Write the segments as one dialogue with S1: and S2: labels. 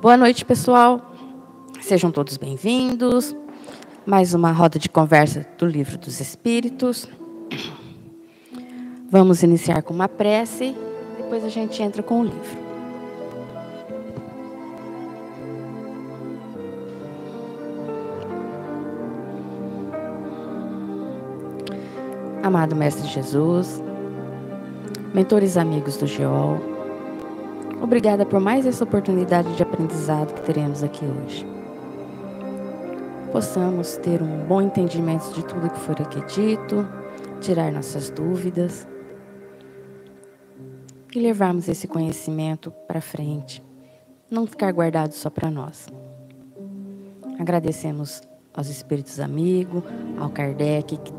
S1: Boa noite, pessoal. Sejam todos bem-vindos. Mais uma roda de conversa do Livro dos Espíritos. Vamos iniciar com uma prece, depois a gente entra com o livro. Amado Mestre Jesus, mentores amigos do GEOL, Obrigada por mais essa oportunidade de aprendizado que teremos aqui hoje. Possamos ter um bom entendimento de tudo que for aqui dito, tirar nossas dúvidas e levarmos esse conhecimento para frente, não ficar guardado só para nós. Agradecemos aos espíritos amigos, ao Kardec que,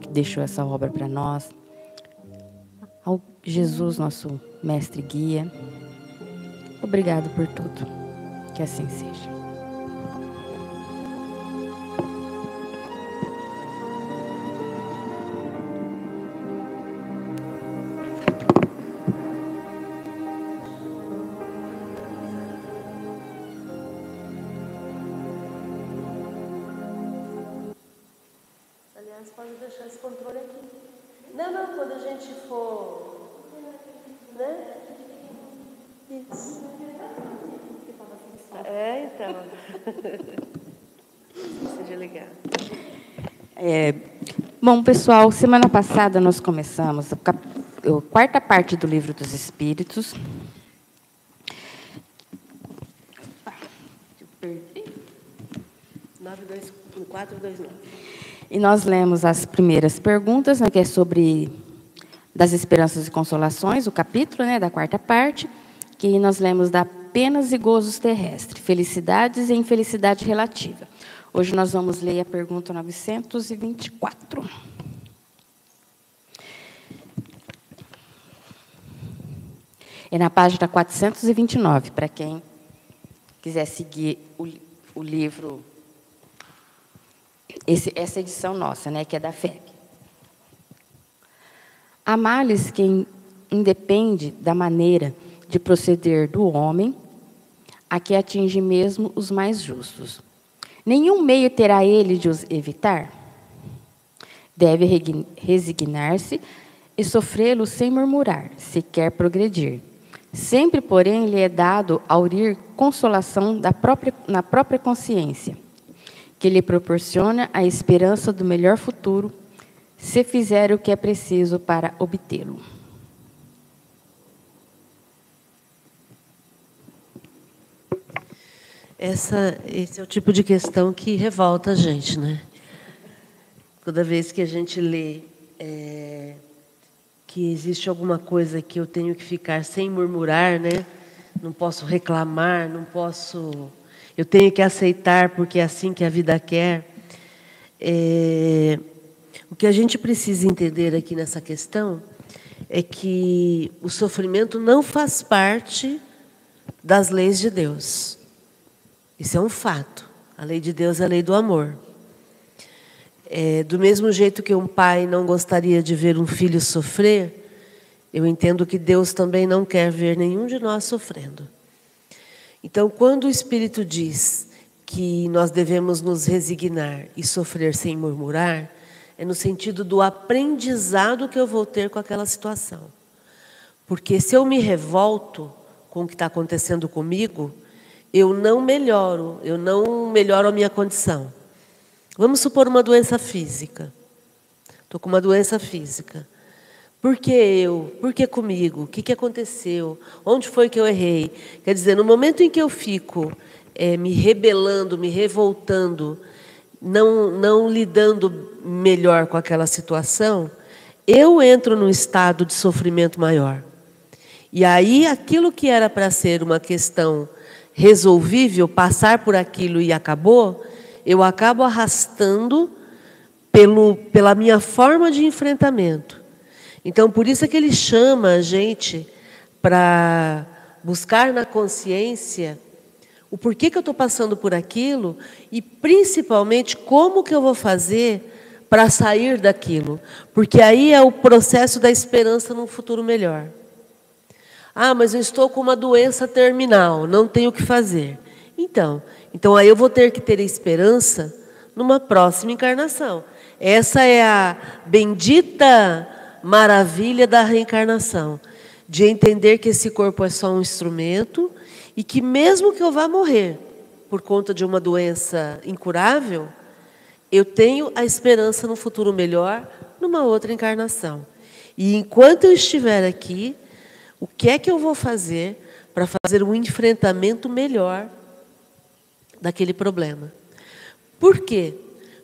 S1: que deixou essa obra para nós, ao Jesus, nosso mestre guia, Obrigado por tudo. Que assim seja. Bom, pessoal, semana passada nós começamos a, a quarta parte do Livro dos Espíritos. E nós lemos as primeiras perguntas, né, que é sobre das esperanças e consolações, o capítulo né, da quarta parte que nós lemos da penas e gozos terrestres, felicidades e infelicidade relativa. Hoje nós vamos ler a pergunta 924. É na página 429, para quem quiser seguir o, o livro, esse, essa edição nossa, né, que é da FEB. Há males que independe da maneira de proceder do homem, a que atinge mesmo os mais justos. Nenhum meio terá ele de os evitar. Deve resignar-se e sofrê-lo sem murmurar, se quer progredir. Sempre, porém, lhe é dado aurir consolação própria, na própria consciência, que lhe proporciona a esperança do melhor futuro, se fizer o que é preciso para obtê-lo.
S2: Essa, esse é o tipo de questão que revolta a gente, né? Toda vez que a gente lê é, que existe alguma coisa que eu tenho que ficar sem murmurar, né? Não posso reclamar, não posso. Eu tenho que aceitar porque é assim que a vida quer. É, o que a gente precisa entender aqui nessa questão é que o sofrimento não faz parte das leis de Deus. Isso é um fato. A lei de Deus é a lei do amor. É, do mesmo jeito que um pai não gostaria de ver um filho sofrer, eu entendo que Deus também não quer ver nenhum de nós sofrendo. Então, quando o Espírito diz que nós devemos nos resignar e sofrer sem murmurar, é no sentido do aprendizado que eu vou ter com aquela situação. Porque se eu me revolto com o que está acontecendo comigo, eu não melhoro, eu não melhoro a minha condição. Vamos supor uma doença física. Estou com uma doença física. Por que eu? Por que comigo? O que, que aconteceu? Onde foi que eu errei? Quer dizer, no momento em que eu fico é, me rebelando, me revoltando, não, não lidando melhor com aquela situação, eu entro num estado de sofrimento maior. E aí aquilo que era para ser uma questão resolvível, passar por aquilo e acabou, eu acabo arrastando pelo, pela minha forma de enfrentamento. Então, por isso é que ele chama a gente para buscar na consciência o porquê que eu estou passando por aquilo e, principalmente, como que eu vou fazer para sair daquilo. Porque aí é o processo da esperança num futuro melhor. Ah, mas eu estou com uma doença terminal, não tenho o que fazer. Então, então aí eu vou ter que ter esperança numa próxima encarnação. Essa é a bendita maravilha da reencarnação, de entender que esse corpo é só um instrumento e que mesmo que eu vá morrer por conta de uma doença incurável, eu tenho a esperança no futuro melhor numa outra encarnação. E enquanto eu estiver aqui, o que é que eu vou fazer para fazer um enfrentamento melhor daquele problema? Por quê?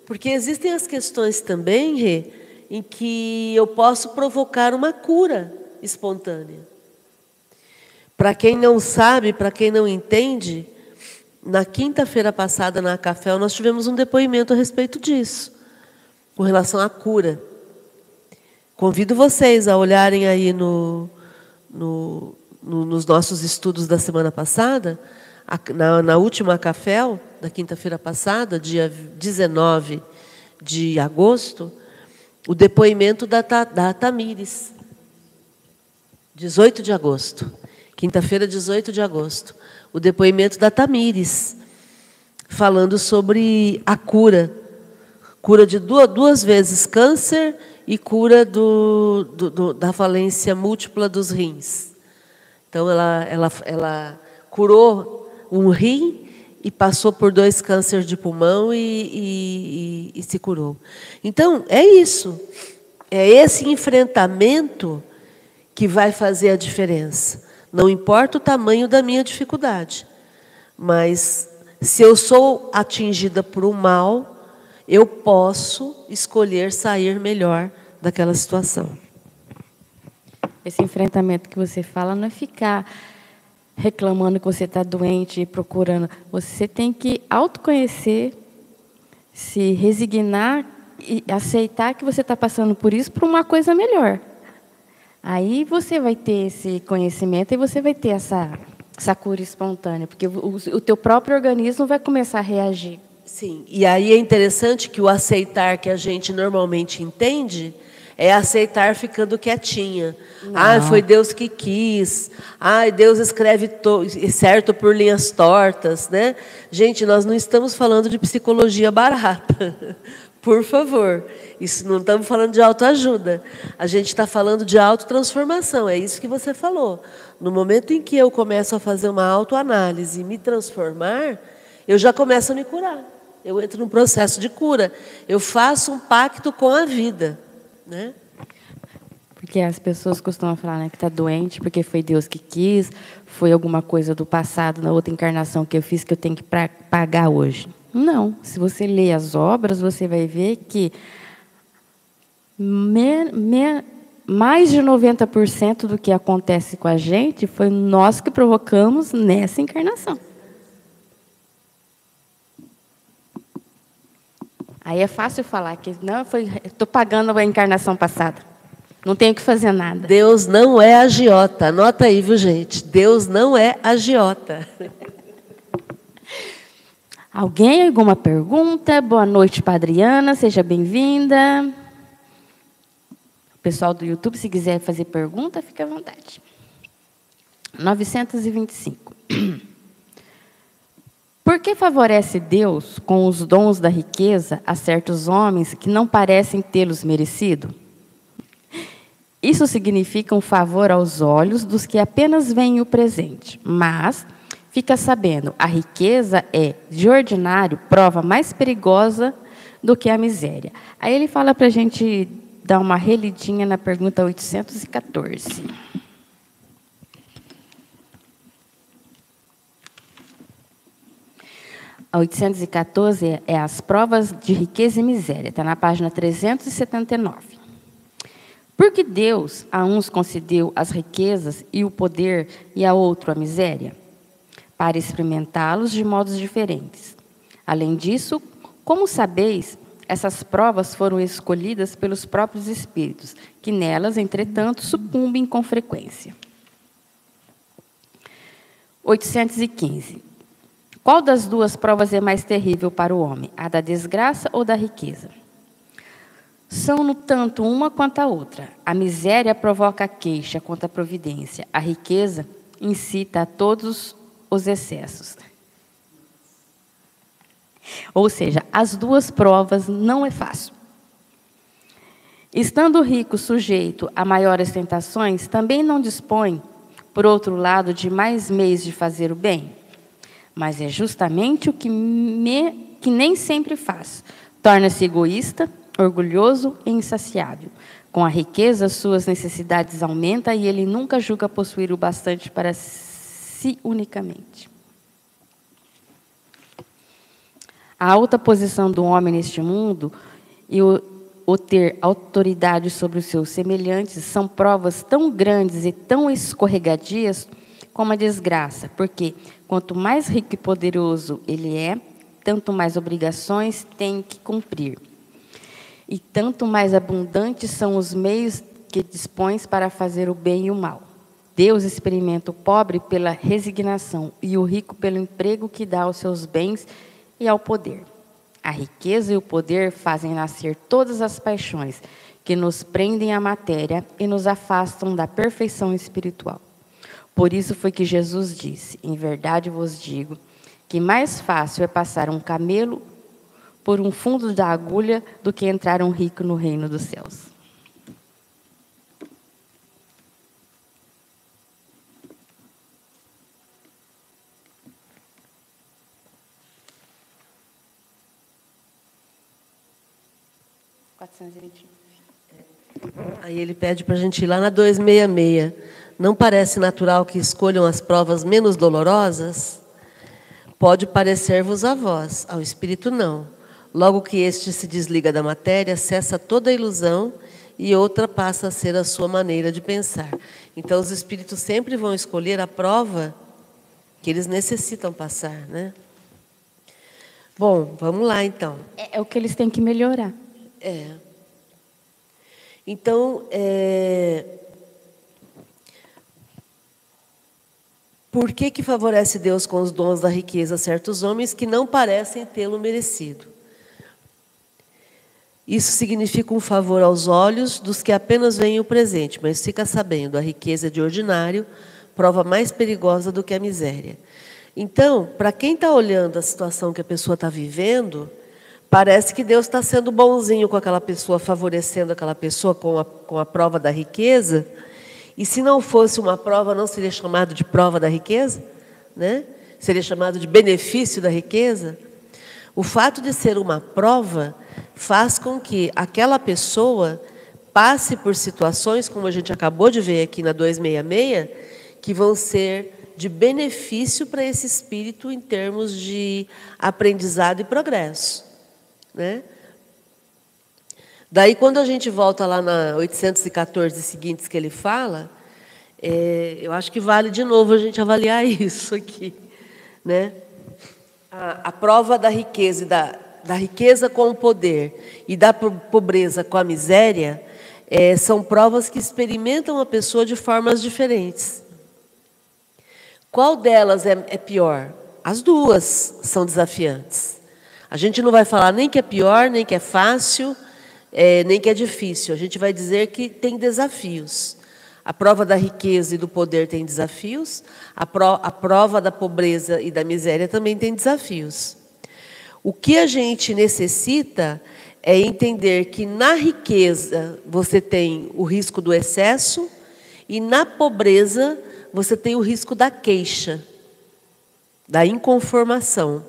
S2: Porque existem as questões também, Rê, em que eu posso provocar uma cura espontânea. Para quem não sabe, para quem não entende, na quinta-feira passada na Café nós tivemos um depoimento a respeito disso, com relação à cura. Convido vocês a olharem aí no, no, no, nos nossos estudos da semana passada, na, na última Café, da quinta-feira passada, dia 19 de agosto, o depoimento da, da Tamires. 18 de agosto. Quinta-feira, 18 de agosto. O depoimento da Tamires, falando sobre a cura. Cura de duas, duas vezes câncer e cura do, do, do, da falência múltipla dos rins. Então, ela, ela, ela curou um rim e passou por dois cânceres de pulmão e, e, e, e se curou. Então, é isso. É esse enfrentamento que vai fazer a diferença. Não importa o tamanho da minha dificuldade, mas se eu sou atingida por um mal, eu posso escolher sair melhor daquela situação.
S1: Esse enfrentamento que você fala não é ficar reclamando que você está doente e procurando. Você tem que autoconhecer, se resignar e aceitar que você está passando por isso para uma coisa melhor. Aí você vai ter esse conhecimento e você vai ter essa, essa cura espontânea, porque o, o teu próprio organismo vai começar a reagir.
S2: Sim, e aí é interessante que o aceitar que a gente normalmente entende é aceitar ficando quietinha. Ah, foi Deus que quis. Ah, Deus escreve certo por linhas tortas, né? Gente, nós não estamos falando de psicologia barata. Por favor, isso não estamos falando de autoajuda. A gente está falando de autotransformação. É isso que você falou. No momento em que eu começo a fazer uma autoanálise e me transformar, eu já começo a me curar. Eu entro num processo de cura. Eu faço um pacto com a vida né?
S1: Porque as pessoas costumam falar né, que está doente porque foi Deus que quis, foi alguma coisa do passado, na outra encarnação que eu fiz que eu tenho que pagar hoje. Não. Se você ler as obras, você vai ver que me, me, mais de 90% do que acontece com a gente foi nós que provocamos nessa encarnação. Aí é fácil falar que não foi, estou pagando a encarnação passada. Não tenho que fazer nada.
S2: Deus não é agiota. Anota aí, viu, gente? Deus não é agiota.
S1: Alguém alguma pergunta? Boa noite, Padriana, seja bem-vinda. O pessoal do YouTube, se quiser fazer pergunta, fique à vontade. 925. Por que favorece Deus com os dons da riqueza a certos homens que não parecem tê-los merecido? Isso significa um favor aos olhos dos que apenas veem o presente, mas fica sabendo, a riqueza é, de ordinário, prova mais perigosa do que a miséria. Aí ele fala para a gente dar uma relidinha na pergunta 814. A 814 é as provas de riqueza e miséria, está na página 379. Porque Deus a uns concedeu as riquezas e o poder e a outro a miséria, para experimentá-los de modos diferentes. Além disso, como sabeis, essas provas foram escolhidas pelos próprios espíritos, que nelas, entretanto, sucumbem com frequência. 815. Qual das duas provas é mais terrível para o homem, a da desgraça ou da riqueza? São, no tanto, uma quanto a outra. A miséria provoca queixa contra a providência. A riqueza incita a todos os excessos. Ou seja, as duas provas não é fácil. Estando rico sujeito a maiores tentações, também não dispõe, por outro lado, de mais meios de fazer o bem. Mas é justamente o que, me, que nem sempre faz. Torna-se egoísta, orgulhoso e insaciável. Com a riqueza, suas necessidades aumentam e ele nunca julga possuir o bastante para si unicamente. A alta posição do homem neste mundo e o, o ter autoridade sobre os seus semelhantes são provas tão grandes e tão escorregadias como a desgraça, porque quanto mais rico e poderoso ele é, tanto mais obrigações tem que cumprir e tanto mais abundantes são os meios que dispões para fazer o bem e o mal. Deus experimenta o pobre pela resignação e o rico pelo emprego que dá aos seus bens e ao poder. A riqueza e o poder fazem nascer todas as paixões que nos prendem à matéria e nos afastam da perfeição espiritual. Por isso foi que Jesus disse: Em verdade vos digo que mais fácil é passar um camelo por um fundo da agulha do que entrar um rico no reino dos céus.
S2: Aí ele pede para a gente ir lá na 266. Não parece natural que escolham as provas menos dolorosas? Pode parecer-vos a vós, ao espírito não. Logo que este se desliga da matéria, cessa toda a ilusão e outra passa a ser a sua maneira de pensar. Então, os espíritos sempre vão escolher a prova que eles necessitam passar, né? Bom, vamos lá então.
S1: É, é o que eles têm que melhorar.
S2: É. Então, é... por que, que favorece Deus com os dons da riqueza certos homens que não parecem tê-lo merecido? Isso significa um favor aos olhos dos que apenas veem o presente, mas fica sabendo, a riqueza de ordinário prova mais perigosa do que a miséria. Então, para quem está olhando a situação que a pessoa está vivendo, parece que Deus está sendo bonzinho com aquela pessoa, favorecendo aquela pessoa com a, com a prova da riqueza. E se não fosse uma prova, não seria chamado de prova da riqueza? Né? Seria chamado de benefício da riqueza? O fato de ser uma prova faz com que aquela pessoa passe por situações, como a gente acabou de ver aqui na 266, que vão ser de benefício para esse espírito em termos de aprendizado e progresso. Né? Daí, quando a gente volta lá na 814 seguintes que ele fala, é, eu acho que vale de novo a gente avaliar isso aqui. Né? A, a prova da riqueza da da riqueza com o poder e da pobreza com a miséria, é, são provas que experimentam a pessoa de formas diferentes. Qual delas é, é pior? As duas são desafiantes. A gente não vai falar nem que é pior, nem que é fácil, é, nem que é difícil. A gente vai dizer que tem desafios. A prova da riqueza e do poder tem desafios, a, pro, a prova da pobreza e da miséria também tem desafios. O que a gente necessita é entender que na riqueza você tem o risco do excesso e na pobreza você tem o risco da queixa, da inconformação.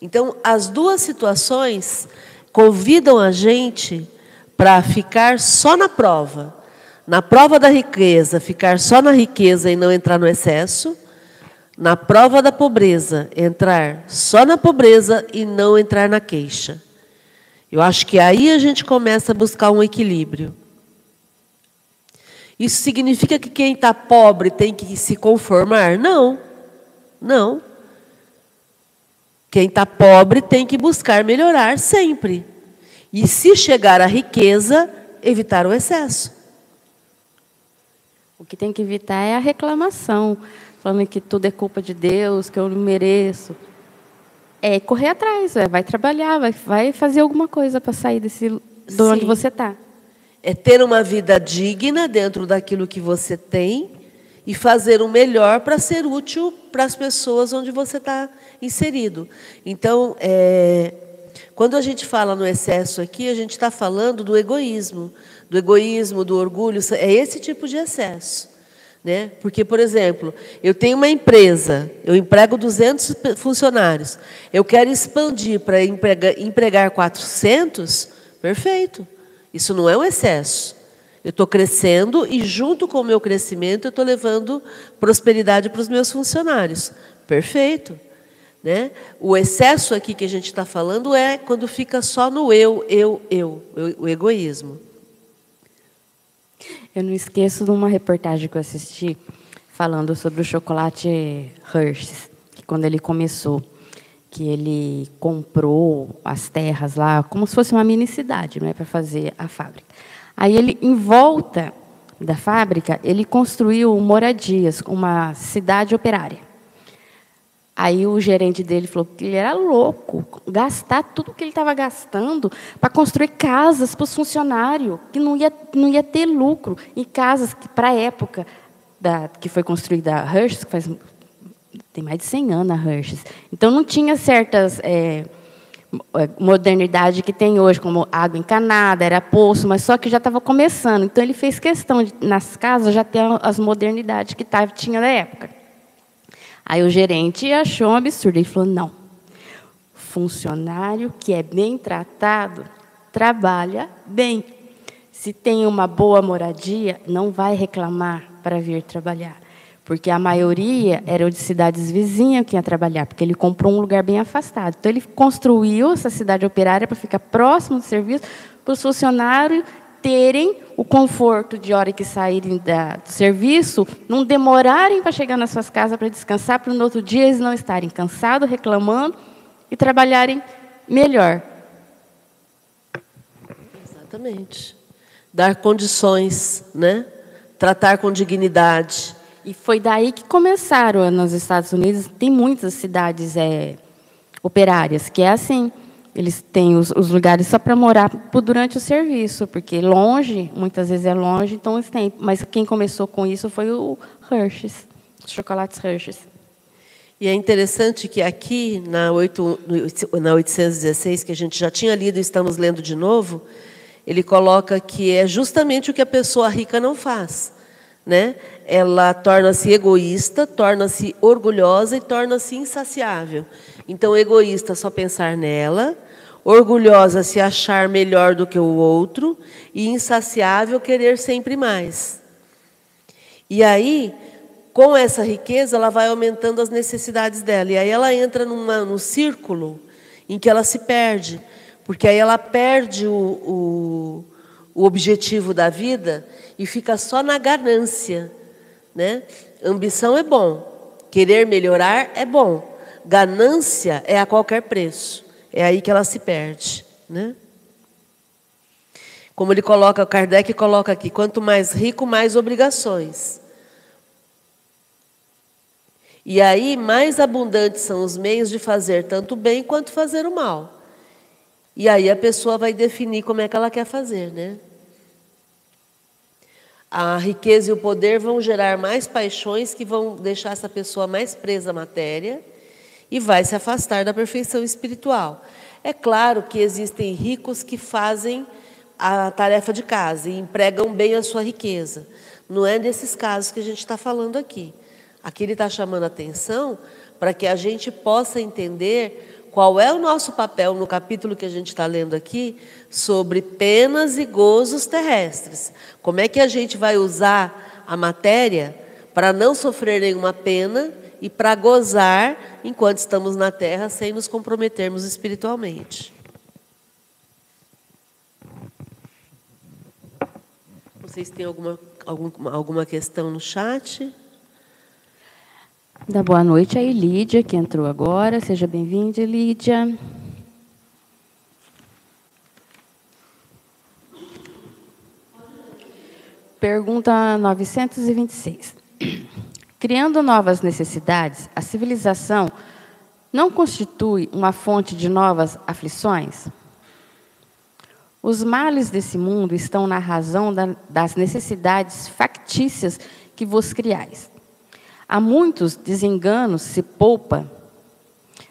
S2: Então, as duas situações convidam a gente para ficar só na prova. Na prova da riqueza, ficar só na riqueza e não entrar no excesso na prova da pobreza, entrar só na pobreza e não entrar na queixa. Eu acho que aí a gente começa a buscar um equilíbrio. Isso significa que quem está pobre tem que se conformar? Não, não. Quem está pobre tem que buscar melhorar sempre. E se chegar à riqueza, evitar o excesso.
S1: O que tem que evitar é a reclamação falando que tudo é culpa de Deus, que eu não mereço. É correr atrás, é, vai trabalhar, vai, vai fazer alguma coisa para sair desse de onde você está.
S2: É ter uma vida digna dentro daquilo que você tem e fazer o melhor para ser útil para as pessoas onde você está inserido. Então, é, quando a gente fala no excesso aqui, a gente está falando do egoísmo, do egoísmo, do orgulho, é esse tipo de excesso. Né? Porque, por exemplo, eu tenho uma empresa, eu emprego 200 funcionários, eu quero expandir para empregar, empregar 400, perfeito. Isso não é um excesso. Eu estou crescendo e, junto com o meu crescimento, eu estou levando prosperidade para os meus funcionários. Perfeito. Né? O excesso aqui que a gente está falando é quando fica só no eu, eu, eu, o egoísmo.
S1: Eu não esqueço de uma reportagem que eu assisti falando sobre o chocolate Hershey's, que quando ele começou, que ele comprou as terras lá, como se fosse uma mini cidade, não é, para fazer a fábrica. Aí ele, em volta da fábrica, ele construiu moradias, uma cidade operária. Aí o gerente dele falou que ele era louco, gastar tudo que ele estava gastando para construir casas para os funcionários, que não ia, não ia ter lucro. E casas que, para a época da, que foi construída a Hershey's, que faz, tem mais de 100 anos a Hershey's, então não tinha certas é, modernidade que tem hoje, como água encanada, era poço, mas só que já estava começando. Então ele fez questão de, nas casas já ter as modernidades que tava, tinha na época. Aí o gerente achou um absurdo. Ele falou: não, funcionário que é bem tratado trabalha bem. Se tem uma boa moradia, não vai reclamar para vir trabalhar porque a maioria era de cidades vizinhas que ia trabalhar, porque ele comprou um lugar bem afastado. Então, ele construiu essa cidade operária para ficar próximo do serviço, para os funcionários terem o conforto de hora que saírem da, do serviço, não demorarem para chegar nas suas casas para descansar, para no outro dia eles não estarem cansados, reclamando e trabalharem melhor.
S2: Exatamente. Dar condições, né? Tratar com dignidade.
S1: E foi daí que começaram nos Estados Unidos. Tem muitas cidades é, operárias que é assim. Eles têm os, os lugares só para morar durante o serviço, porque longe, muitas vezes é longe, então eles têm. Mas quem começou com isso foi o Hershey's, os chocolates Hershey's.
S2: E é interessante que aqui, na, 8, na 816, que a gente já tinha lido e estamos lendo de novo, ele coloca que é justamente o que a pessoa rica não faz né? Ela torna-se egoísta, torna-se orgulhosa e torna-se insaciável. Então, egoísta só pensar nela, orgulhosa se achar melhor do que o outro e insaciável querer sempre mais. E aí, com essa riqueza, ela vai aumentando as necessidades dela. E aí ela entra numa, num círculo em que ela se perde, porque aí ela perde o, o, o objetivo da vida e fica só na ganância. Né? Ambição é bom, querer melhorar é bom, ganância é a qualquer preço. É aí que ela se perde. Né? Como ele coloca, Kardec coloca aqui: quanto mais rico, mais obrigações. E aí, mais abundantes são os meios de fazer tanto o bem quanto fazer o mal. E aí a pessoa vai definir como é que ela quer fazer, né? A riqueza e o poder vão gerar mais paixões que vão deixar essa pessoa mais presa à matéria e vai se afastar da perfeição espiritual. É claro que existem ricos que fazem a tarefa de casa e empregam bem a sua riqueza. Não é desses casos que a gente está falando aqui. Aqui ele está chamando atenção para que a gente possa entender qual é o nosso papel no capítulo que a gente está lendo aqui sobre penas e gozos terrestres. Como é que a gente vai usar a matéria para não sofrer nenhuma pena e para gozar enquanto estamos na terra sem nos comprometermos espiritualmente. Vocês têm alguma, alguma, alguma questão no chat?
S1: Dá boa noite aí, Lídia, que entrou agora. Seja bem-vinda, Lídia. Pergunta 926. Criando novas necessidades, a civilização não constitui uma fonte de novas aflições? Os males desse mundo estão na razão da, das necessidades factícias que vos criais. Há muitos desenganos se poupa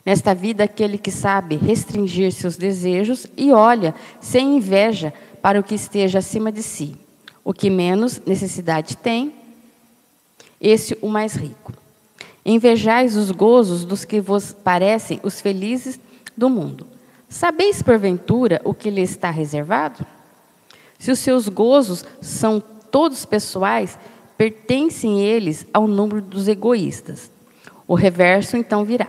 S1: nesta vida aquele que sabe restringir seus desejos e olha sem inveja para o que esteja acima de si. O que menos necessidade tem, esse o mais rico. Invejais os gozos dos que vos parecem os felizes do mundo. Sabeis, porventura, o que lhe está reservado? Se os seus gozos são todos pessoais, pertencem eles ao número dos egoístas. O reverso então virá.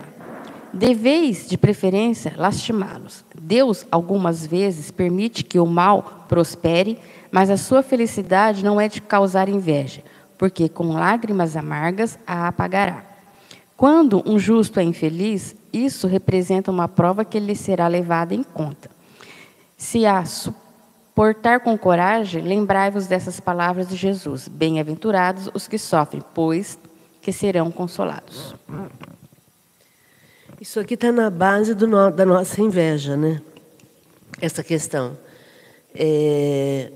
S1: Deveis, de preferência, lastimá-los. Deus, algumas vezes, permite que o mal prospere, mas a sua felicidade não é de causar inveja, porque com lágrimas amargas a apagará. Quando um justo é infeliz, isso representa uma prova que lhe será levada em conta. Se a suportar com coragem, lembrai-vos dessas palavras de Jesus: Bem-aventurados os que sofrem, pois que serão consolados.
S2: Isso aqui está na base no, da nossa inveja, né? Essa questão. É,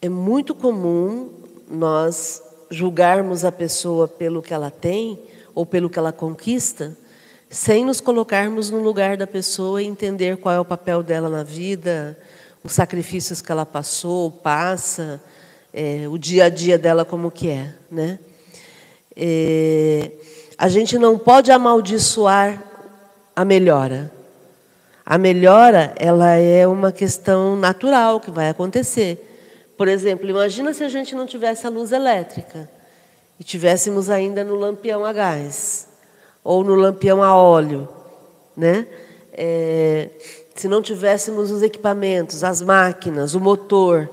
S2: é muito comum nós julgarmos a pessoa pelo que ela tem ou pelo que ela conquista, sem nos colocarmos no lugar da pessoa e entender qual é o papel dela na vida, os sacrifícios que ela passou, passa, é, o dia a dia dela como que é, né? É, a gente não pode amaldiçoar a melhora. A melhora, ela é uma questão natural que vai acontecer. Por exemplo, imagina se a gente não tivesse a luz elétrica e tivéssemos ainda no lampião a gás ou no lampião a óleo, né? É, se não tivéssemos os equipamentos, as máquinas, o motor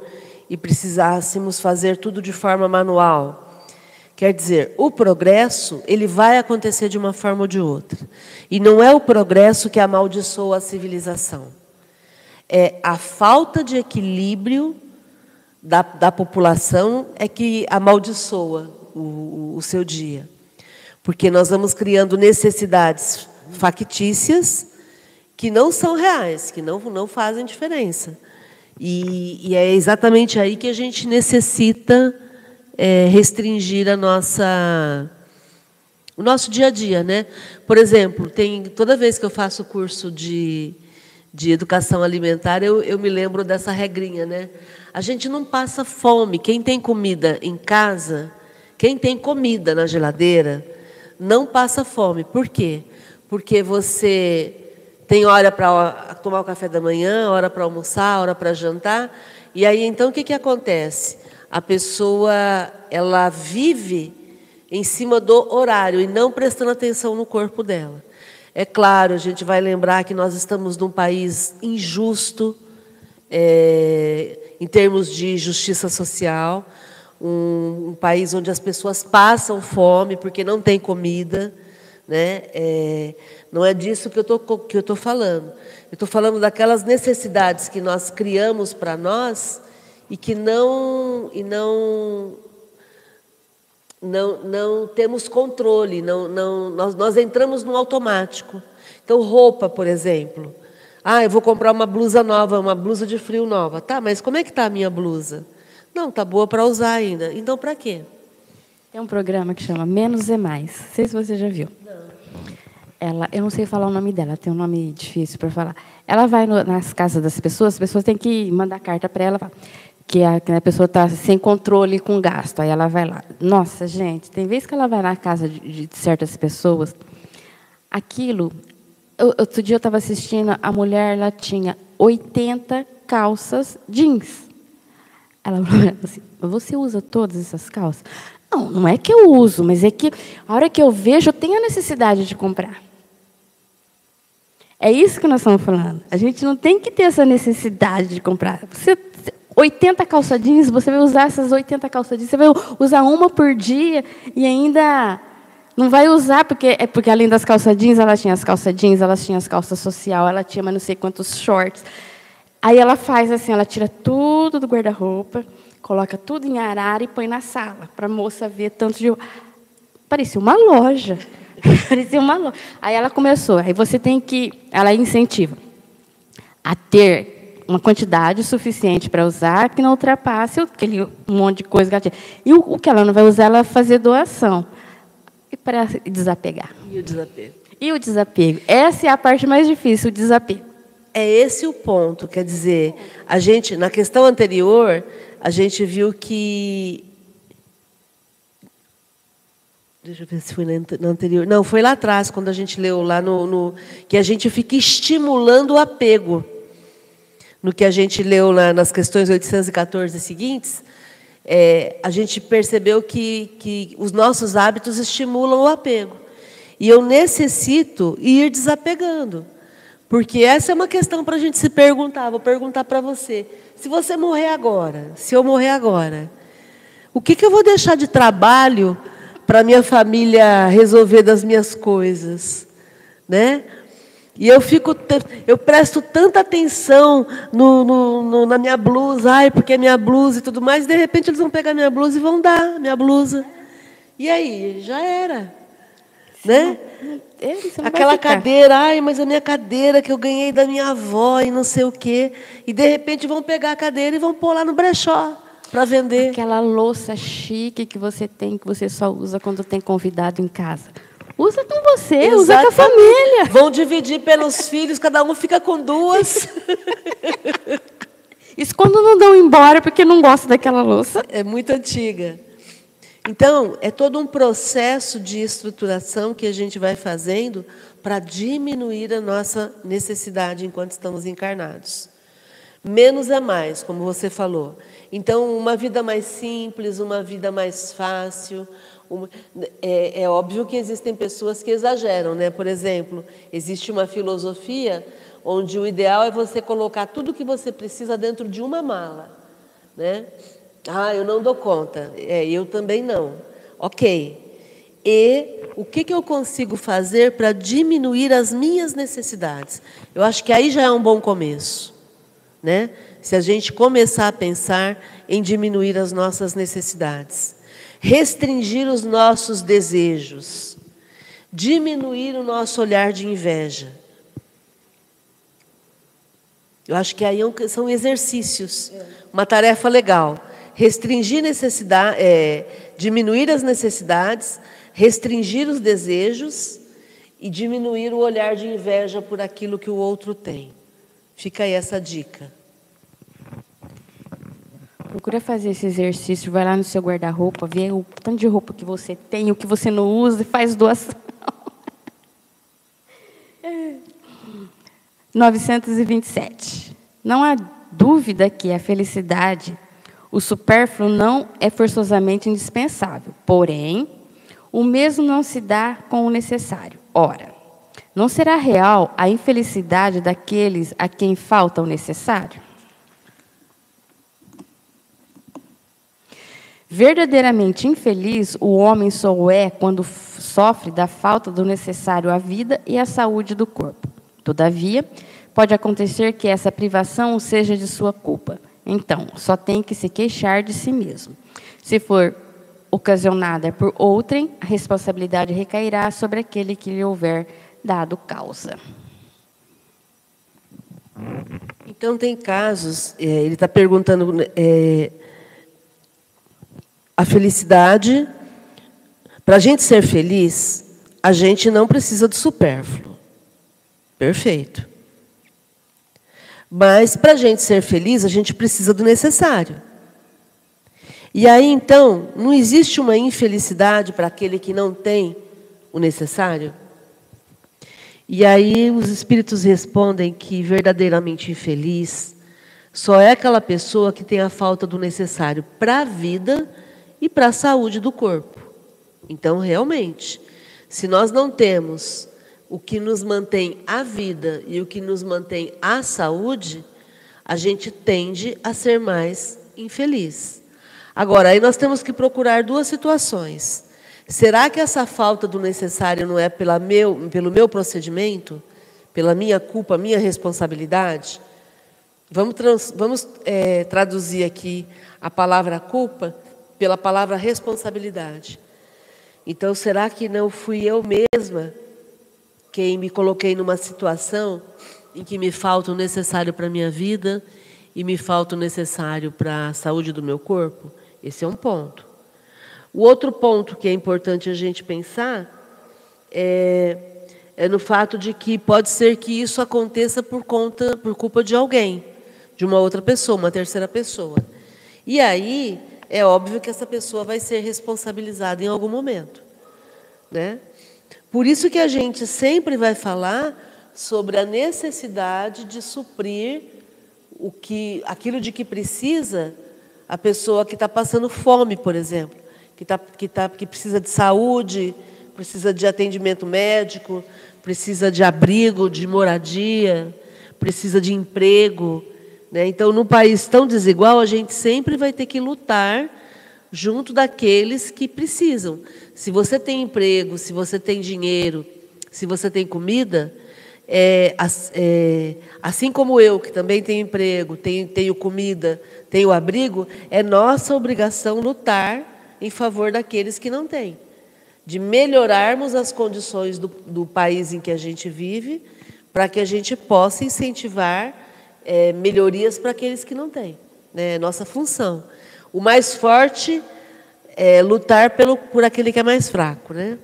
S2: e precisássemos fazer tudo de forma manual. Quer dizer, o progresso ele vai acontecer de uma forma ou de outra. E não é o progresso que amaldiçoa a civilização. É a falta de equilíbrio da, da população é que amaldiçoa o, o seu dia. Porque nós vamos criando necessidades factícias que não são reais, que não, não fazem diferença. E, e é exatamente aí que a gente necessita é, restringir a nossa, o nosso dia a dia. Né? Por exemplo, tem, toda vez que eu faço curso de, de educação alimentar, eu, eu me lembro dessa regrinha. Né? A gente não passa fome. Quem tem comida em casa quem tem comida na geladeira não passa fome. Por quê? Porque você tem hora para tomar o café da manhã, hora para almoçar, hora para jantar. E aí então o que, que acontece? A pessoa ela vive em cima do horário e não prestando atenção no corpo dela. É claro, a gente vai lembrar que nós estamos num país injusto é, em termos de justiça social um, um, país onde as pessoas passam fome porque não tem comida. Né? É, não é disso que eu estou falando. Eu estou falando daquelas necessidades que nós criamos para nós e que não, e não, não, não temos controle, não, não, nós, nós entramos no automático. Então, roupa, por exemplo. Ah, eu vou comprar uma blusa nova, uma blusa de frio nova. Tá, mas como é que está a minha blusa? Não, tá boa para usar ainda. Então, para quê?
S1: Tem um programa que chama Menos é Mais. Não sei se você já viu. Não. Ela, eu não sei falar o nome dela, tem um nome difícil para falar. Ela vai no, nas casas das pessoas, as pessoas têm que mandar carta para ela que a, que a pessoa está sem controle com gasto. Aí ela vai lá. Nossa, gente, tem vezes que ela vai na casa de, de certas pessoas, aquilo. Eu, outro dia eu estava assistindo, a mulher ela tinha 80 calças jeans. Ela falou assim: Você usa todas essas calças? Não, não é que eu uso, mas é que a hora que eu vejo, eu tenho a necessidade de comprar. É isso que nós estamos falando. A gente não tem que ter essa necessidade de comprar. Você, 80 calçadinhas, você vai usar essas 80 calçadinhas, você vai usar uma por dia e ainda não vai usar, porque é porque além das calçadinhas, ela tinha as calçadinhas, ela tinha as calças social, ela tinha mas não sei quantos shorts. Aí ela faz assim, ela tira tudo do guarda-roupa, coloca tudo em arara e põe na sala, para a moça ver tanto de. Parecia uma loja. Parecia uma loja. Aí ela começou. Aí você tem que. Ela incentiva a ter uma quantidade suficiente para usar que não ultrapasse aquele monte de coisa que ela tinha. E o, o que ela não vai usar, ela vai fazer doação. E para desapegar.
S2: E o desapego?
S1: E o desapego. Essa é a parte mais difícil, o desapego.
S2: É esse o ponto. Quer dizer, a gente, na questão anterior, a gente viu que. Deixa eu ver se foi na anterior. Não, foi lá atrás, quando a gente leu lá no, no que a gente fica estimulando o apego. No que a gente leu lá nas questões 814 seguintes, é, a gente percebeu que, que os nossos hábitos estimulam o apego. E eu necessito ir desapegando. Porque essa é uma questão para a gente se perguntar. Vou perguntar para você. Se você morrer agora, se eu morrer agora, o que, que eu vou deixar de trabalho para minha família resolver das minhas coisas? Né? E eu fico, eu presto tanta atenção no, no, no, na minha blusa, ai, porque é minha blusa e tudo mais, e de repente eles vão pegar minha blusa e vão dar minha blusa. E aí, já era. Né? Aquela cadeira, ai, mas a minha cadeira que eu ganhei da minha avó e não sei o quê. E de repente vão pegar a cadeira e vão pôr lá no brechó para vender.
S1: Aquela louça chique que você tem, que você só usa quando tem convidado em casa. Usa com você, Exatamente. usa com a família.
S2: Vão dividir pelos filhos, cada um fica com duas.
S1: Isso quando não dão embora porque não gosta daquela louça.
S2: É muito antiga. Então, é todo um processo de estruturação que a gente vai fazendo para diminuir a nossa necessidade enquanto estamos encarnados. Menos é mais, como você falou. Então, uma vida mais simples, uma vida mais fácil, uma, é, é, óbvio que existem pessoas que exageram, né? Por exemplo, existe uma filosofia onde o ideal é você colocar tudo que você precisa dentro de uma mala, né? Ah, eu não dou conta. É, eu também não. Ok. E o que, que eu consigo fazer para diminuir as minhas necessidades? Eu acho que aí já é um bom começo, né? Se a gente começar a pensar em diminuir as nossas necessidades restringir os nossos desejos, diminuir o nosso olhar de inveja. Eu acho que aí é são exercícios, uma tarefa legal. Restringir necessidade, é, diminuir as necessidades, restringir os desejos e diminuir o olhar de inveja por aquilo que o outro tem. Fica aí essa dica.
S1: Procura fazer esse exercício, vai lá no seu guarda-roupa, vê o tanto de roupa que você tem, o que você não usa e faz doação. 927. Não há dúvida que a felicidade, o supérfluo não é forçosamente indispensável. Porém, o mesmo não se dá com o necessário. Ora, não será real a infelicidade daqueles a quem falta o necessário? Verdadeiramente infeliz o homem só é quando sofre da falta do necessário à vida e à saúde do corpo. Todavia, pode acontecer que essa privação seja de sua culpa. Então, só tem que se queixar de si mesmo. Se for ocasionada por outrem, a responsabilidade recairá sobre aquele que lhe houver dado causa.
S2: Então, tem casos, é, ele está perguntando é, a felicidade, para a gente ser feliz, a gente não precisa do supérfluo. Perfeito. Mas para a gente ser feliz, a gente precisa do necessário. E aí então, não existe uma infelicidade para aquele que não tem o necessário? E aí os espíritos respondem que verdadeiramente infeliz só é aquela pessoa que tem a falta do necessário para a vida e para a saúde do corpo. Então, realmente, se nós não temos o que nos mantém a vida e o que nos mantém a saúde, a gente tende a ser mais infeliz. Agora, aí nós temos que procurar duas situações. Será que essa falta do necessário não é pela meu, pelo meu procedimento, pela minha culpa, minha responsabilidade? Vamos, trans, vamos é, traduzir aqui a palavra culpa pela palavra responsabilidade. Então, será que não fui eu mesma quem me coloquei numa situação em que me falta o necessário para a minha vida e me falta o necessário para a saúde do meu corpo? Esse é um ponto. O outro ponto que é importante a gente pensar é, é no fato de que pode ser que isso aconteça por conta, por culpa de alguém, de uma outra pessoa, uma terceira pessoa. E aí é óbvio que essa pessoa vai ser responsabilizada em algum momento, né? Por isso que a gente sempre vai falar sobre a necessidade de suprir o que, aquilo de que precisa a pessoa que está passando fome, por exemplo, que, tá, que, tá, que precisa de saúde, precisa de atendimento médico, precisa de abrigo, de moradia, precisa de emprego. Né? Então, num país tão desigual, a gente sempre vai ter que lutar junto daqueles que precisam. Se você tem emprego, se você tem dinheiro, se você tem comida, é, é, assim como eu, que também tenho emprego, tenho, tenho comida, tenho abrigo, é nossa obrigação lutar em favor daqueles que não têm de melhorarmos as condições do, do país em que a gente vive, para que a gente possa incentivar é, melhorias para aqueles que não têm. Né? É nossa função. O mais forte é lutar pelo, por aquele que é mais fraco. Né?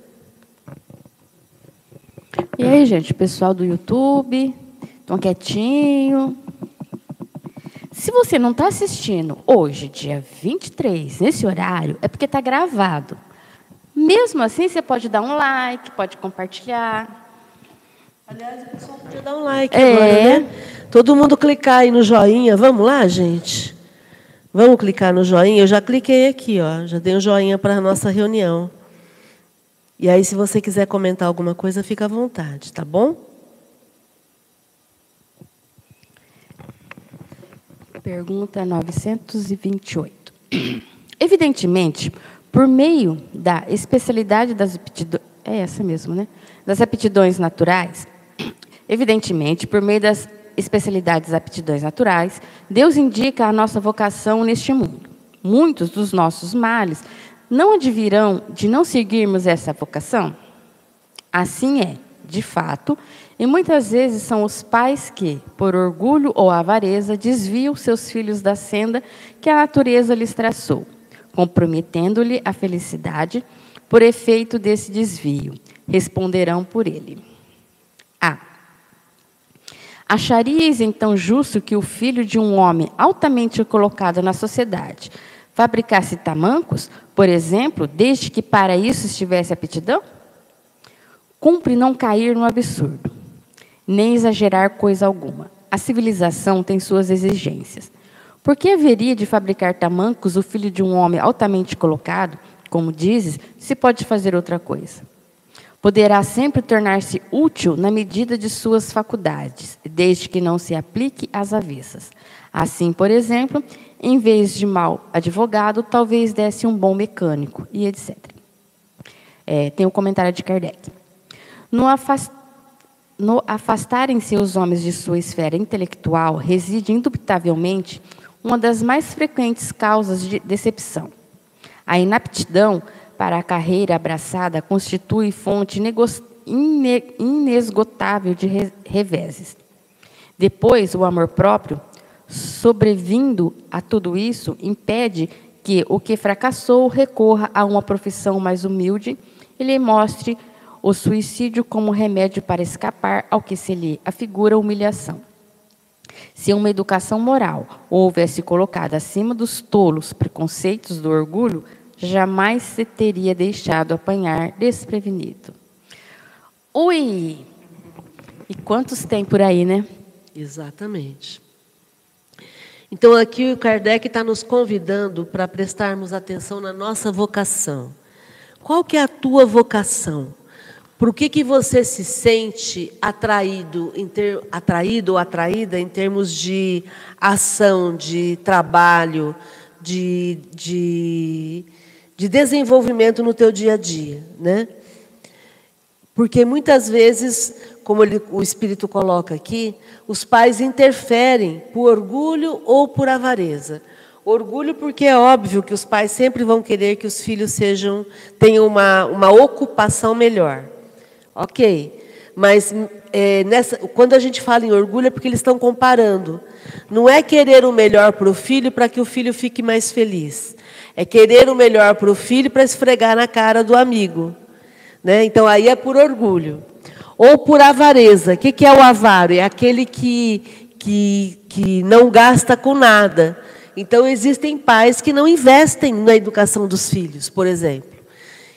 S1: E aí, gente, pessoal do YouTube, estão quietinho. Se você não está assistindo hoje, dia 23, nesse horário, é porque está gravado. Mesmo assim, você pode dar um like, pode compartilhar.
S2: Aliás, o pessoal podia dar um like é. agora, né? Todo mundo clicar aí no joinha. Vamos lá, gente? Vamos clicar no joinha? Eu já cliquei aqui, ó. Já dei um joinha para a nossa reunião. E aí, se você quiser comentar alguma coisa, fica à vontade, tá bom?
S1: Pergunta 928. Evidentemente, por meio da especialidade das aptidões, é essa mesmo, né? Das aptidões naturais, evidentemente, por meio das especialidades aptidões naturais, Deus indica a nossa vocação neste mundo. Muitos dos nossos males não advirão de não seguirmos essa vocação? Assim é, de fato, e muitas vezes são os pais que, por orgulho ou avareza, desviam seus filhos da senda que a natureza lhes traçou comprometendo-lhe a felicidade por efeito desse desvio. Responderão por ele. A. Acharíeis então justo que o filho de um homem altamente colocado na sociedade fabricasse tamancos, por exemplo, desde que para isso estivesse aptidão? Cumpre não cair no absurdo, nem exagerar coisa alguma. A civilização tem suas exigências. Por que haveria de fabricar tamancos o filho de um homem altamente colocado, como dizes, se pode fazer outra coisa? Poderá sempre tornar-se útil na medida de suas faculdades, desde que não se aplique às avessas. Assim, por exemplo, em vez de mau advogado, talvez desse um bom mecânico, e etc. É, tem o um comentário de Kardec. No, afast... no afastarem-se os homens de sua esfera intelectual, reside indubitavelmente uma das mais frequentes causas de decepção. A inaptidão para a carreira abraçada constitui fonte inesgotável de reveses. Depois, o amor próprio, sobrevindo a tudo isso, impede que o que fracassou recorra a uma profissão mais humilde e lhe mostre o suicídio como remédio para escapar ao que se lhe afigura humilhação. Se uma educação moral houvesse colocado acima dos tolos preconceitos do orgulho, jamais se teria deixado apanhar desprevenido. Ui! E quantos tem por aí, né?
S2: Exatamente. Então, aqui o Kardec está nos convidando para prestarmos atenção na nossa vocação. Qual que é a tua vocação? Por que, que você se sente atraído, ter, atraído ou atraída em termos de ação, de trabalho, de, de, de desenvolvimento no teu dia a dia, né? Porque muitas vezes, como ele, o Espírito coloca aqui, os pais interferem por orgulho ou por avareza. Orgulho porque é óbvio que os pais sempre vão querer que os filhos sejam tenham uma, uma ocupação melhor. Ok, mas é, nessa, quando a gente fala em orgulho é porque eles estão comparando. Não é querer o melhor para o filho para que o filho fique mais feliz. É querer o melhor para o filho para esfregar na cara do amigo. Né? Então aí é por orgulho. Ou por avareza. O que, que é o avaro? É aquele que, que, que não gasta com nada. Então existem pais que não investem na educação dos filhos, por exemplo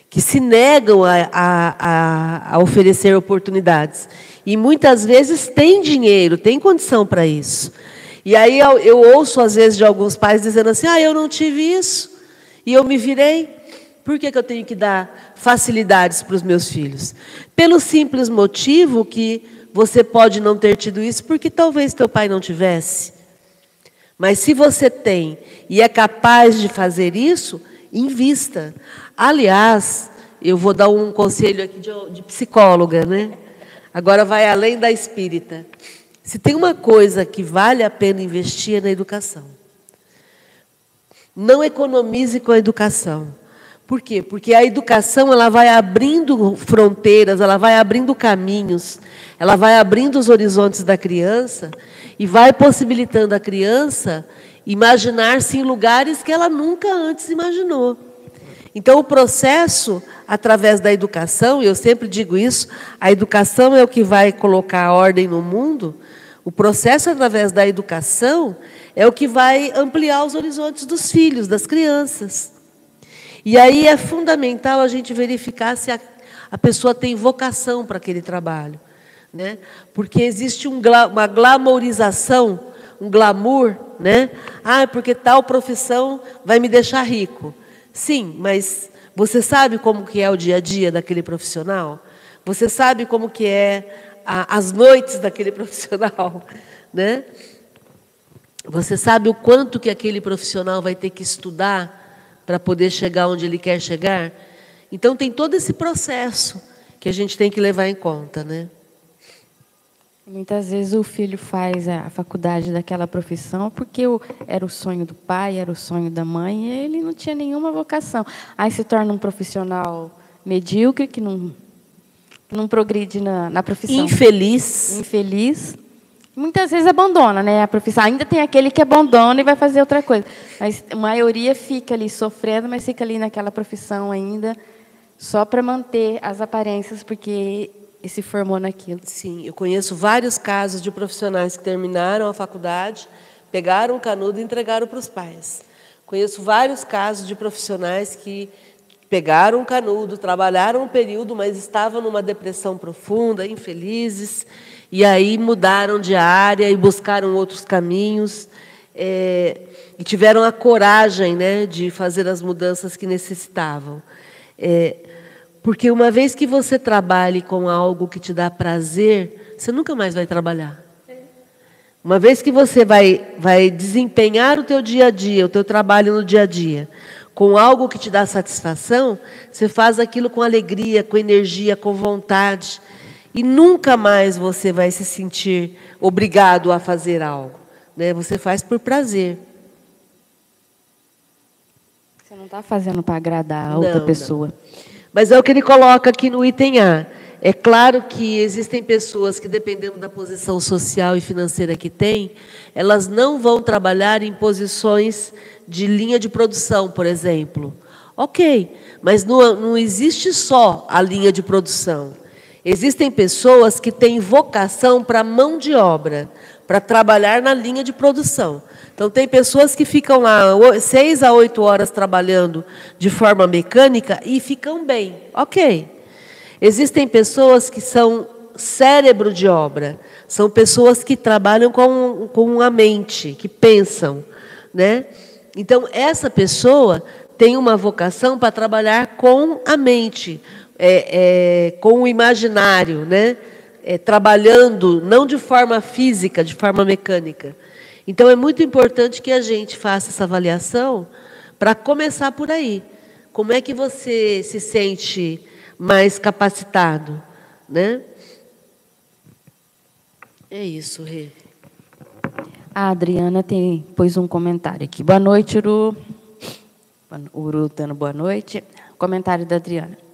S2: que se negam a, a, a, oferecer oportunidades. E muitas vezes tem dinheiro, tem condição para isso. E aí eu, eu, ouço, às vezes, de alguns pais dizendo assim: ah, eu não tive isso, e eu me virei. Por que, que eu tenho que dar facilidades para os meus filhos? Pelo simples motivo que você pode não ter tido isso, porque talvez teu pai não tivesse. Mas se você tem e é capaz de fazer isso, invista. Aliás, eu vou dar um conselho aqui de, de psicóloga, né? Agora vai além da espírita. Se tem uma coisa que vale a pena investir é na educação. Não economize com a educação. Por quê? Porque a educação ela vai abrindo fronteiras, ela vai abrindo caminhos, ela vai abrindo os horizontes da criança e vai possibilitando a criança imaginar-se em lugares que ela nunca antes imaginou. Então, o processo, através da educação, e eu sempre digo isso, a educação é o que vai colocar a ordem no mundo, o processo, através da educação, é o que vai ampliar os horizontes dos filhos, das crianças. E aí é fundamental a gente verificar se a, a pessoa tem vocação para aquele trabalho. Né? Porque existe um, uma glamorização, um glamour, né? Ah, porque tal profissão vai me deixar rico. Sim, mas você sabe como que é o dia a dia daquele profissional? Você sabe como que é a, as noites daquele profissional, né? Você sabe o quanto que aquele profissional vai ter que estudar para poder chegar onde ele quer chegar? Então tem todo esse processo que a gente tem que levar em conta, né?
S1: Muitas vezes o filho faz a faculdade daquela profissão porque era o sonho do pai, era o sonho da mãe, e ele não tinha nenhuma vocação. Aí se torna um profissional medíocre que não, não progride na, na profissão.
S2: Infeliz.
S1: Infeliz. Muitas vezes abandona né, a profissão. Ainda tem aquele que abandona e vai fazer outra coisa. Mas a maioria fica ali sofrendo, mas fica ali naquela profissão ainda, só para manter as aparências, porque se formou naquilo.
S2: Sim, eu conheço vários casos de profissionais que terminaram a faculdade, pegaram o canudo e entregaram para os pais. Conheço vários casos de profissionais que pegaram o canudo, trabalharam um período, mas estavam numa depressão profunda, infelizes, e aí mudaram de área e buscaram outros caminhos. É, e tiveram a coragem né, de fazer as mudanças que necessitavam. É, porque uma vez que você trabalhe com algo que te dá prazer, você nunca mais vai trabalhar. Uma vez que você vai, vai desempenhar o teu dia a dia, o teu trabalho no dia a dia, com algo que te dá satisfação, você faz aquilo com alegria, com energia, com vontade. E nunca mais você vai se sentir obrigado a fazer algo. Né? Você faz por prazer.
S1: Você não está fazendo para agradar a outra não, pessoa. Não.
S2: Mas é o que ele coloca aqui no item A. É claro que existem pessoas que, dependendo da posição social e financeira que têm, elas não vão trabalhar em posições de linha de produção, por exemplo. Ok, mas não, não existe só a linha de produção. Existem pessoas que têm vocação para mão de obra, para trabalhar na linha de produção. Então, tem pessoas que ficam lá seis a oito horas trabalhando de forma mecânica e ficam bem, ok. Existem pessoas que são cérebro de obra, são pessoas que trabalham com, com a mente, que pensam. Né? Então, essa pessoa tem uma vocação para trabalhar com a mente, é, é, com o imaginário, né? É, trabalhando não de forma física, de forma mecânica. Então é muito importante que a gente faça essa avaliação para começar por aí. Como é que você se sente mais capacitado, né? É isso, Rê.
S1: A Adriana tem pôs um comentário aqui. Boa noite, Uru. Uru dando boa noite. Comentário da Adriana.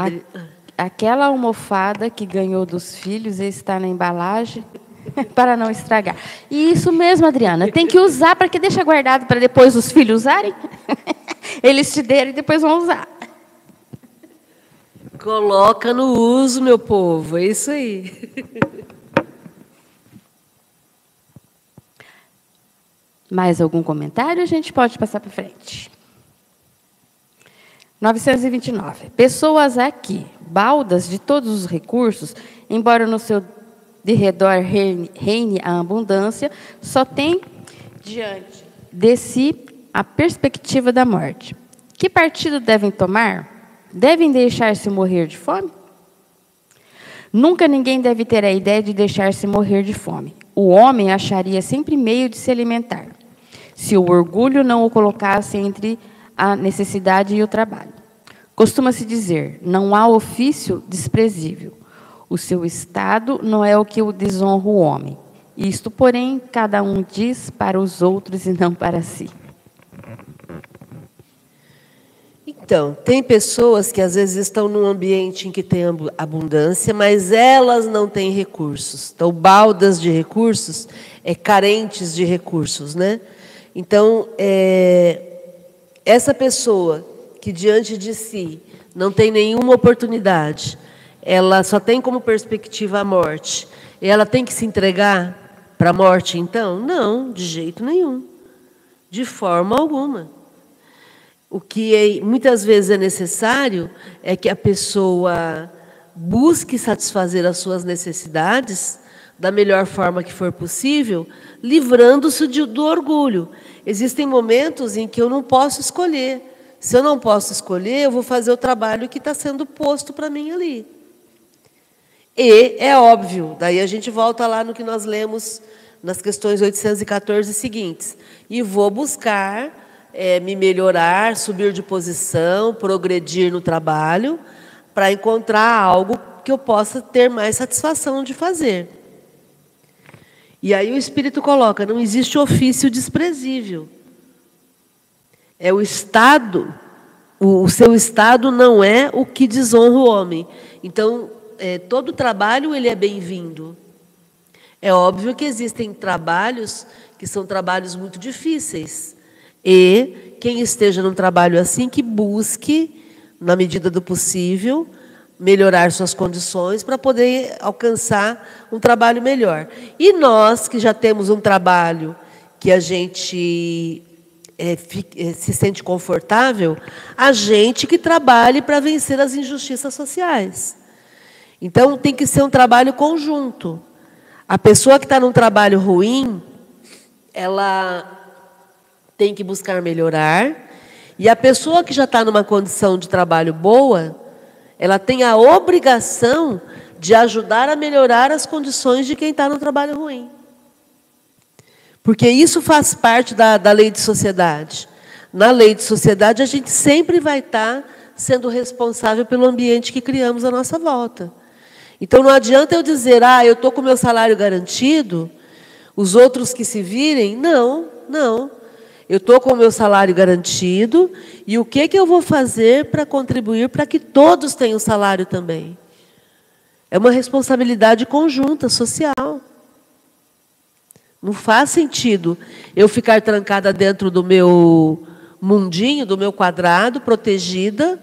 S1: Adri... A aquela almofada que ganhou dos filhos está na embalagem para não estragar. E isso mesmo, Adriana, tem que usar para que deixa guardado para depois os filhos usarem. Eles te deram e depois vão usar.
S2: Coloca no uso, meu povo, é isso aí.
S1: Mais algum comentário? A gente pode passar para frente. 929. Pessoas aqui, baldas de todos os recursos, embora no seu de redor reine a abundância, só tem diante de si a perspectiva da morte. Que partido devem tomar? Devem deixar-se morrer de fome? Nunca ninguém deve ter a ideia de deixar-se morrer de fome. O homem acharia sempre meio de se alimentar, se o orgulho não o colocasse entre a necessidade e o trabalho. Costuma-se dizer: não há ofício desprezível. O seu estado não é o que o desonra o homem. Isto, porém, cada um diz para os outros e não para si.
S2: Então, tem pessoas que às vezes estão num ambiente em que tem abundância, mas elas não têm recursos. Então, baldas de recursos é carentes de recursos, né? Então, é, essa pessoa que diante de si não tem nenhuma oportunidade, ela só tem como perspectiva a morte, e ela tem que se entregar para a morte, então? Não, de jeito nenhum, de forma alguma. O que é, muitas vezes é necessário é que a pessoa busque satisfazer as suas necessidades da melhor forma que for possível, livrando-se do orgulho. Existem momentos em que eu não posso escolher. Se eu não posso escolher, eu vou fazer o trabalho que está sendo posto para mim ali. E é óbvio, daí a gente volta lá no que nós lemos nas questões 814 seguintes. E vou buscar é, me melhorar, subir de posição, progredir no trabalho, para encontrar algo que eu possa ter mais satisfação de fazer. E aí o Espírito coloca: não existe ofício desprezível. É o estado, o, seu estado não é o que desonra o homem. Então, é, todo trabalho ele é bem-vindo. É óbvio que existem trabalhos que são trabalhos muito difíceis. E quem esteja num trabalho assim, que busque, na medida do possível, melhorar suas condições para poder alcançar um trabalho melhor. E nós, que já temos um trabalho que a gente é, é se sente confortável, a gente que trabalhe para vencer as injustiças sociais. Então, tem que ser um trabalho conjunto. A pessoa que está num trabalho ruim, ela tem que buscar melhorar. E a pessoa que já está numa condição de trabalho boa, ela tem a obrigação de ajudar a melhorar as condições de quem está no trabalho ruim. Porque isso faz parte da, da lei de sociedade. Na lei de sociedade, a gente sempre vai estar tá sendo responsável pelo ambiente que criamos à nossa volta. Então não adianta eu dizer, ah, eu estou com meu salário garantido, os outros que se virem. Não, não. Eu estou com o meu salário garantido e o que, que eu vou fazer para contribuir para que todos tenham salário também? É uma responsabilidade conjunta, social. Não faz sentido eu ficar trancada dentro do meu mundinho, do meu quadrado, protegida,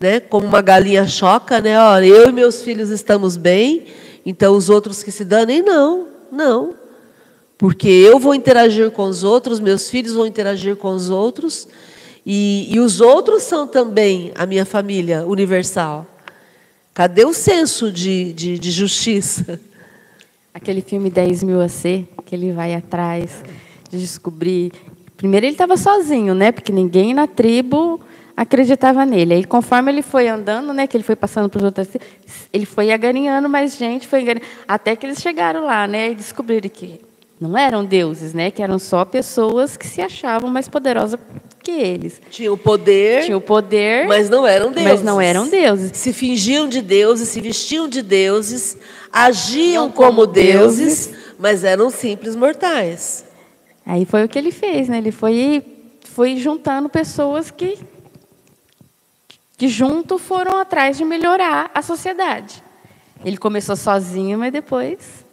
S2: né, como uma galinha choca, né? Ó, eu e meus filhos estamos bem, então os outros que se danem, não, não. Porque eu vou interagir com os outros, meus filhos vão interagir com os outros, e, e os outros são também a minha família universal. Cadê o senso de, de, de justiça?
S1: Aquele filme 10 mil a ser, que ele vai atrás de descobrir. Primeiro ele estava sozinho, né? Porque ninguém na tribo acreditava nele. Aí, conforme ele foi andando, né, que ele foi passando para os outros, ele foi agarinhando mais gente, foi agarinhando, até que eles chegaram lá, né, e descobriram que não eram deuses, né? Que eram só pessoas que se achavam mais poderosas que eles.
S2: Tinham poder.
S1: Tinham poder.
S2: Mas não eram deuses.
S1: Mas não eram deuses.
S2: Se fingiam de deuses, se vestiam de deuses, agiam como, como deuses, deuses, mas eram simples mortais.
S1: Aí foi o que ele fez, né? Ele foi, foi juntando pessoas que que junto foram atrás de melhorar a sociedade. Ele começou sozinho, mas depois.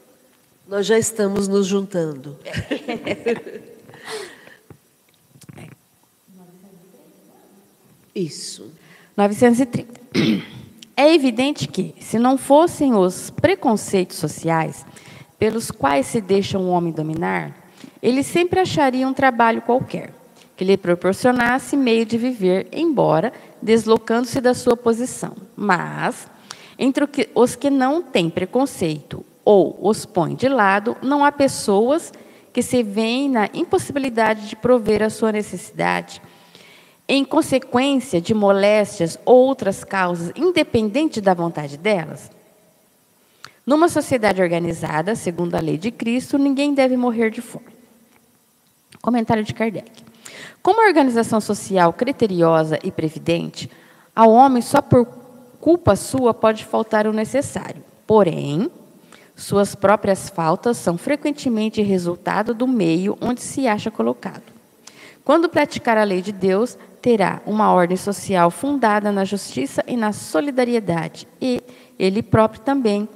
S2: Nós já estamos nos juntando. Isso.
S1: 930. É evidente que, se não fossem os preconceitos sociais pelos quais se deixa um homem dominar, ele sempre acharia um trabalho qualquer que lhe proporcionasse meio de viver, embora deslocando-se da sua posição. Mas, entre os que não têm preconceito ou os põem de lado, não há pessoas que se veem na impossibilidade de prover a sua necessidade em consequência de moléstias ou outras causas, independente da vontade delas? Numa sociedade organizada, segundo a lei de Cristo, ninguém deve morrer de fome. Comentário de Kardec. Como a organização social criteriosa e previdente, ao homem só por culpa sua pode faltar o necessário. Porém, suas próprias faltas são frequentemente resultado do meio onde se acha colocado. Quando praticar a lei de Deus, terá uma ordem social fundada na justiça e na solidariedade, e ele próprio também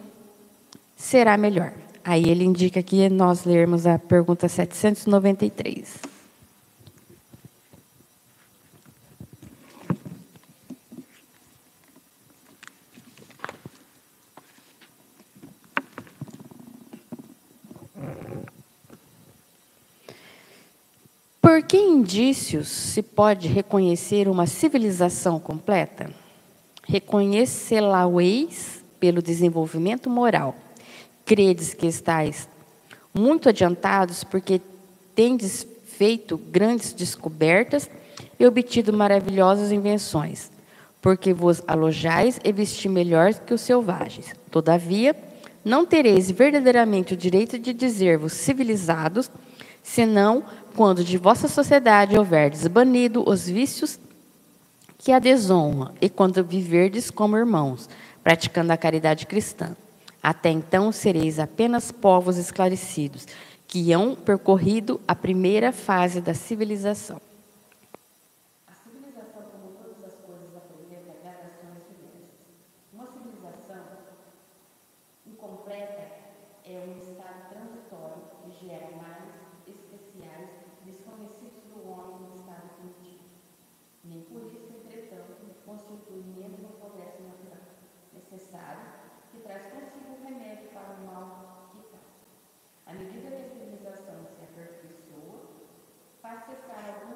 S1: será melhor. Aí ele indica aqui nós lermos a pergunta 793. Por que indícios se pode reconhecer uma civilização completa? Reconhecê-la-eis pelo desenvolvimento moral. Credes que estáis muito adiantados porque tendes feito grandes descobertas e obtido maravilhosas invenções, porque vos alojais e vesti melhor que os selvagens. Todavia, não tereis verdadeiramente o direito de dizer-vos civilizados, senão quando de vossa sociedade houverdes banido os vícios que a desonra, e quando viverdes como irmãos, praticando a caridade cristã. Até então sereis apenas povos esclarecidos, que hão percorrido a primeira fase da civilização. practice that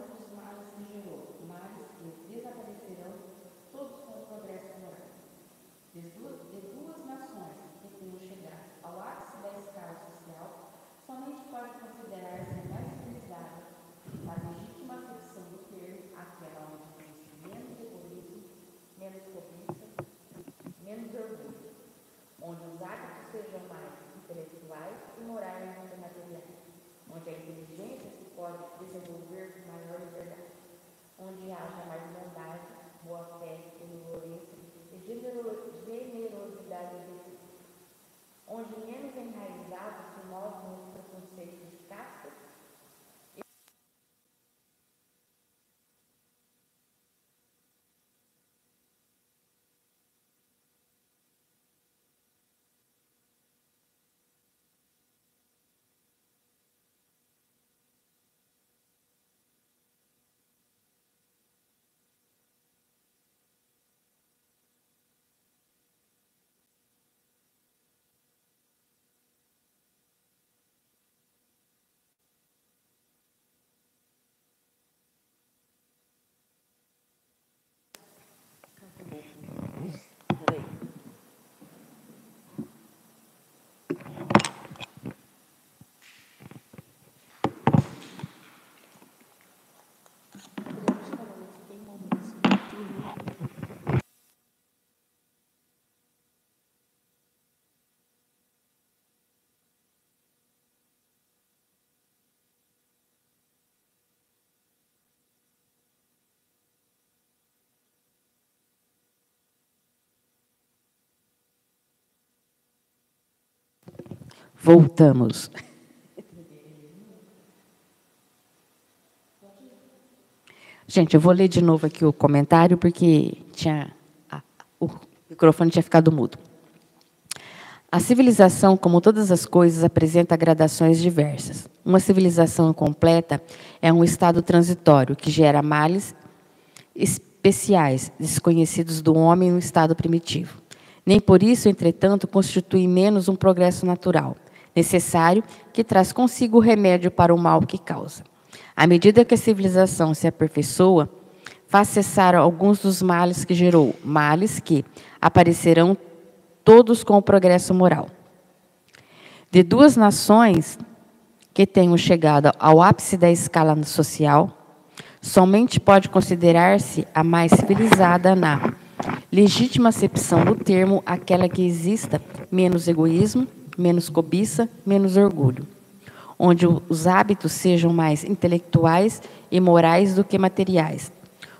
S1: Voltamos. Gente, eu vou ler de novo aqui o comentário, porque tinha, a, o microfone tinha ficado mudo. A civilização, como todas as coisas, apresenta gradações diversas. Uma civilização incompleta é um estado transitório que gera males especiais, desconhecidos do homem no estado primitivo. Nem por isso, entretanto, constitui menos um progresso natural, necessário, que traz consigo o remédio para o mal que causa. À medida que a civilização se aperfeiçoa, faz cessar alguns dos males que gerou, males que aparecerão todos com o progresso moral. De duas nações que tenham chegado ao ápice da escala social, somente pode considerar-se a mais civilizada na legítima acepção do termo aquela que exista menos egoísmo, menos cobiça, menos orgulho, onde os hábitos sejam mais intelectuais e morais do que materiais,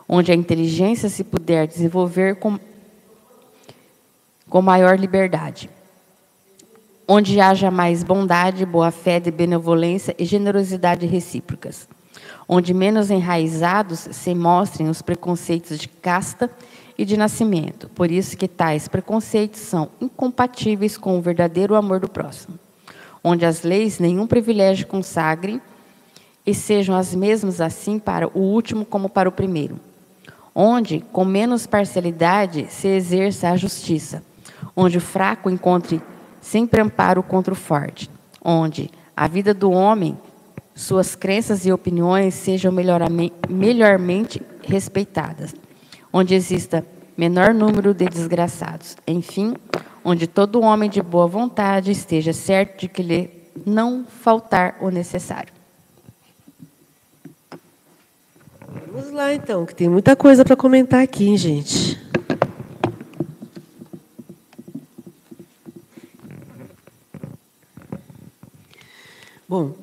S1: onde a inteligência se puder desenvolver com com maior liberdade. Onde haja mais bondade, boa-fé, benevolência e generosidade recíprocas. Onde menos enraizados se mostrem os preconceitos de casta e de nascimento. Por isso que tais preconceitos são incompatíveis com o verdadeiro amor do próximo. Onde as leis nenhum privilégio consagrem e sejam as mesmas assim para o último como para o primeiro. Onde, com menos parcialidade, se exerça a justiça onde o fraco encontre sempre amparo contra o forte, onde a vida do homem, suas crenças e opiniões sejam melhormente respeitadas, onde exista menor número de desgraçados, enfim, onde todo homem de boa vontade esteja certo de que lhe não faltar o necessário.
S2: Vamos lá então, que tem muita coisa para comentar aqui, gente. Bom,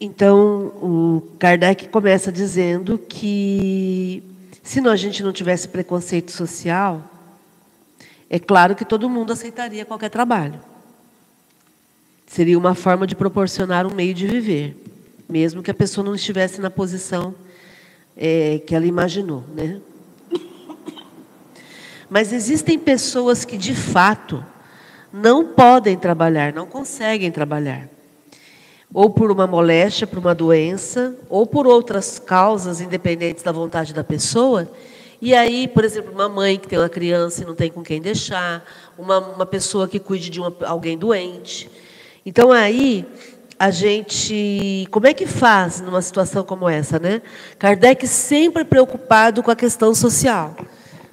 S2: então o Kardec começa dizendo que se a gente não tivesse preconceito social, é claro que todo mundo aceitaria qualquer trabalho. Seria uma forma de proporcionar um meio de viver, mesmo que a pessoa não estivesse na posição é, que ela imaginou, né? Mas existem pessoas que de fato não podem trabalhar, não conseguem trabalhar ou por uma moléstia, por uma doença, ou por outras causas independentes da vontade da pessoa. E aí, por exemplo, uma mãe que tem uma criança e não tem com quem deixar, uma, uma pessoa que cuide de uma, alguém doente. Então aí a gente, como é que faz numa situação como essa, né? Kardec sempre preocupado com a questão social,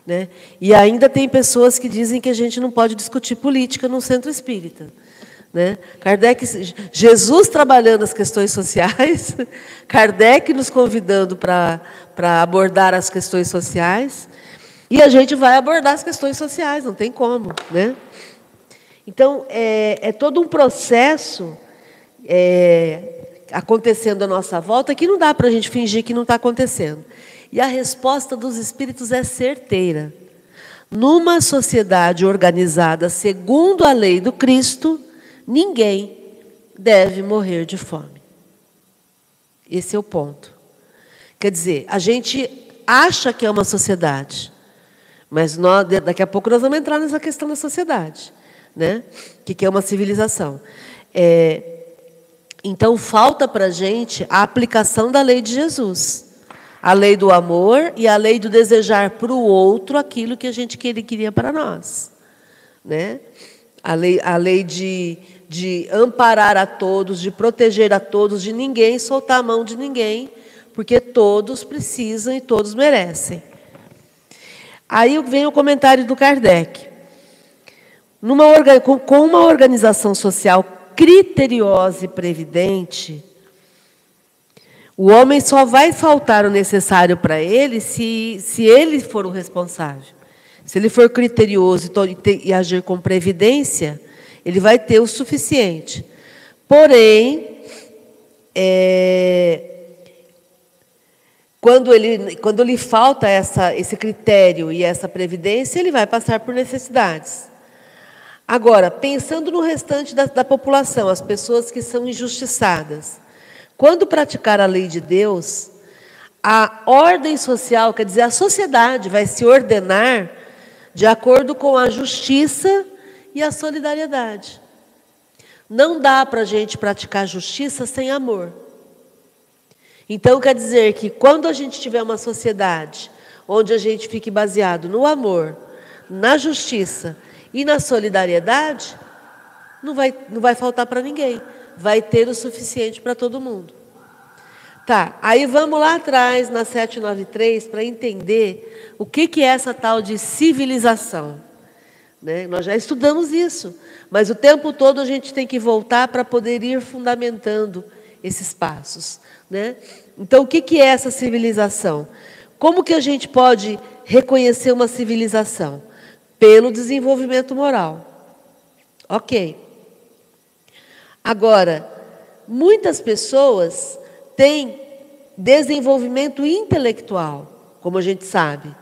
S2: né? E ainda tem pessoas que dizem que a gente não pode discutir política no centro espírita. Né? Kardec, Jesus trabalhando as questões sociais, Kardec nos convidando para abordar as questões sociais, e a gente vai abordar as questões sociais, não tem como. Né? Então, é, é todo um processo é, acontecendo à nossa volta que não dá para a gente fingir que não está acontecendo. E a resposta dos espíritos é certeira. Numa sociedade organizada segundo a lei do Cristo, Ninguém deve morrer de fome. Esse é o ponto. Quer dizer, a gente acha que é uma sociedade, mas nós, daqui a pouco nós vamos entrar nessa questão da sociedade, né? O que é uma civilização? É, então falta para a gente a aplicação da lei de Jesus, a lei do amor e a lei do desejar para o outro aquilo que a gente queria para nós, né? A lei, a lei de de amparar a todos, de proteger a todos, de ninguém soltar a mão de ninguém, porque todos precisam e todos merecem. Aí vem o comentário do Kardec. Numa, com uma organização social criteriosa e previdente, o homem só vai faltar o necessário para ele se, se ele for o responsável. Se ele for criterioso e, e agir com previdência, ele vai ter o suficiente. Porém, é, quando, ele, quando lhe falta essa, esse critério e essa previdência, ele vai passar por necessidades. Agora, pensando no restante da, da população, as pessoas que são injustiçadas, quando praticar a lei de Deus, a ordem social, quer dizer, a sociedade vai se ordenar de acordo com a justiça e a solidariedade. Não dá para a gente praticar justiça sem amor. Então, quer dizer que quando a gente tiver uma sociedade onde a gente fique baseado no amor, na justiça e na solidariedade, não vai, não vai faltar para ninguém. Vai ter o suficiente para todo mundo. Tá, aí vamos lá atrás, na 793, para entender o que, que é essa tal de civilização. Né? Nós já estudamos isso, mas o tempo todo a gente tem que voltar para poder ir fundamentando esses passos. Né? Então, o que, é essa civilização? Como que a gente pode reconhecer uma civilização? Pelo desenvolvimento moral. Ok. Agora, muitas pessoas tem desenvolvimento intelectual, como a gente sabe.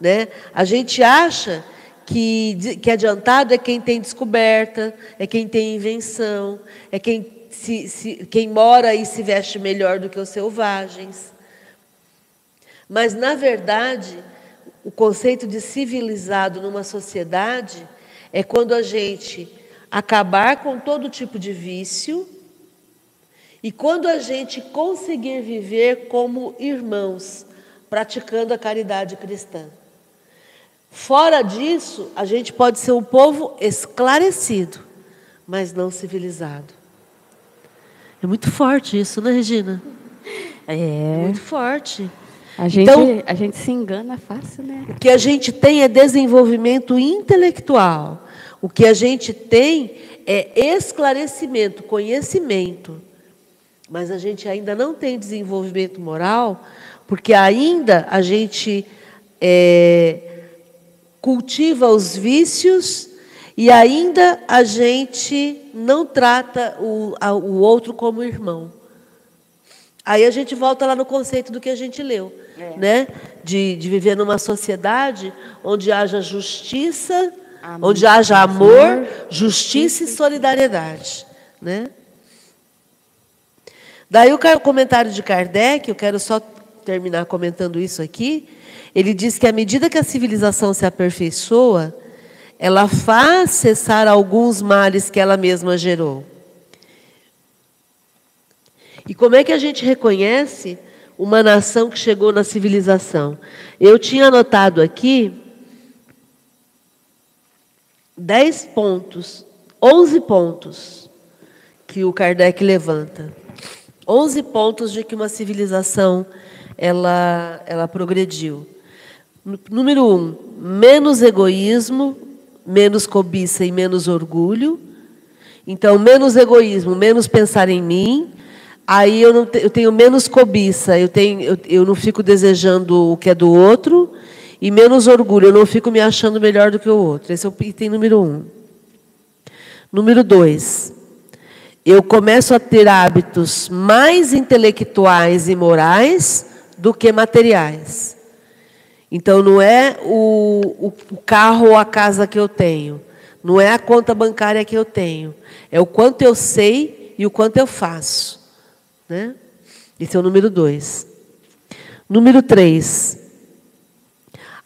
S2: Né? A gente acha que, que adiantado é quem tem descoberta, é quem tem invenção, é quem, se, se, quem mora e se veste melhor do que os selvagens. Mas, na verdade, o conceito de civilizado numa sociedade é quando a gente acabar com todo tipo de vício e quando a gente conseguir viver como irmãos, praticando a caridade cristã. Fora disso, a gente pode ser um povo esclarecido, mas não civilizado. É muito forte isso, né, Regina?
S1: É.
S2: Muito forte.
S1: A gente, então, a gente se engana fácil, né?
S2: O que a gente tem é desenvolvimento intelectual. O que a gente tem é esclarecimento, conhecimento mas a gente ainda não tem desenvolvimento moral, porque ainda a gente é, cultiva os vícios e ainda a gente não trata o, a, o outro como irmão. Aí a gente volta lá no conceito do que a gente leu, é. né? De, de viver numa sociedade onde haja justiça, amor, onde haja amor, justiça e solidariedade, né? Daí o comentário de Kardec, eu quero só terminar comentando isso aqui. Ele diz que à medida que a civilização se aperfeiçoa, ela faz cessar alguns males que ela mesma gerou. E como é que a gente reconhece uma nação que chegou na civilização? Eu tinha anotado aqui dez pontos, onze pontos que o Kardec levanta. 11 pontos de que uma civilização ela, ela progrediu. Número um, menos egoísmo, menos cobiça e menos orgulho. Então, menos egoísmo, menos pensar em mim. Aí eu, não te, eu tenho menos cobiça, eu, tenho, eu, eu não fico desejando o que é do outro. E menos orgulho, eu não fico me achando melhor do que o outro. Esse é o item número um. Número dois, eu começo a ter hábitos mais intelectuais e morais do que materiais. Então, não é o, o, carro ou a casa que eu tenho, não é a conta bancária que eu tenho, é o quanto eu sei e o quanto eu faço. Né? Esse é o número dois. Número três.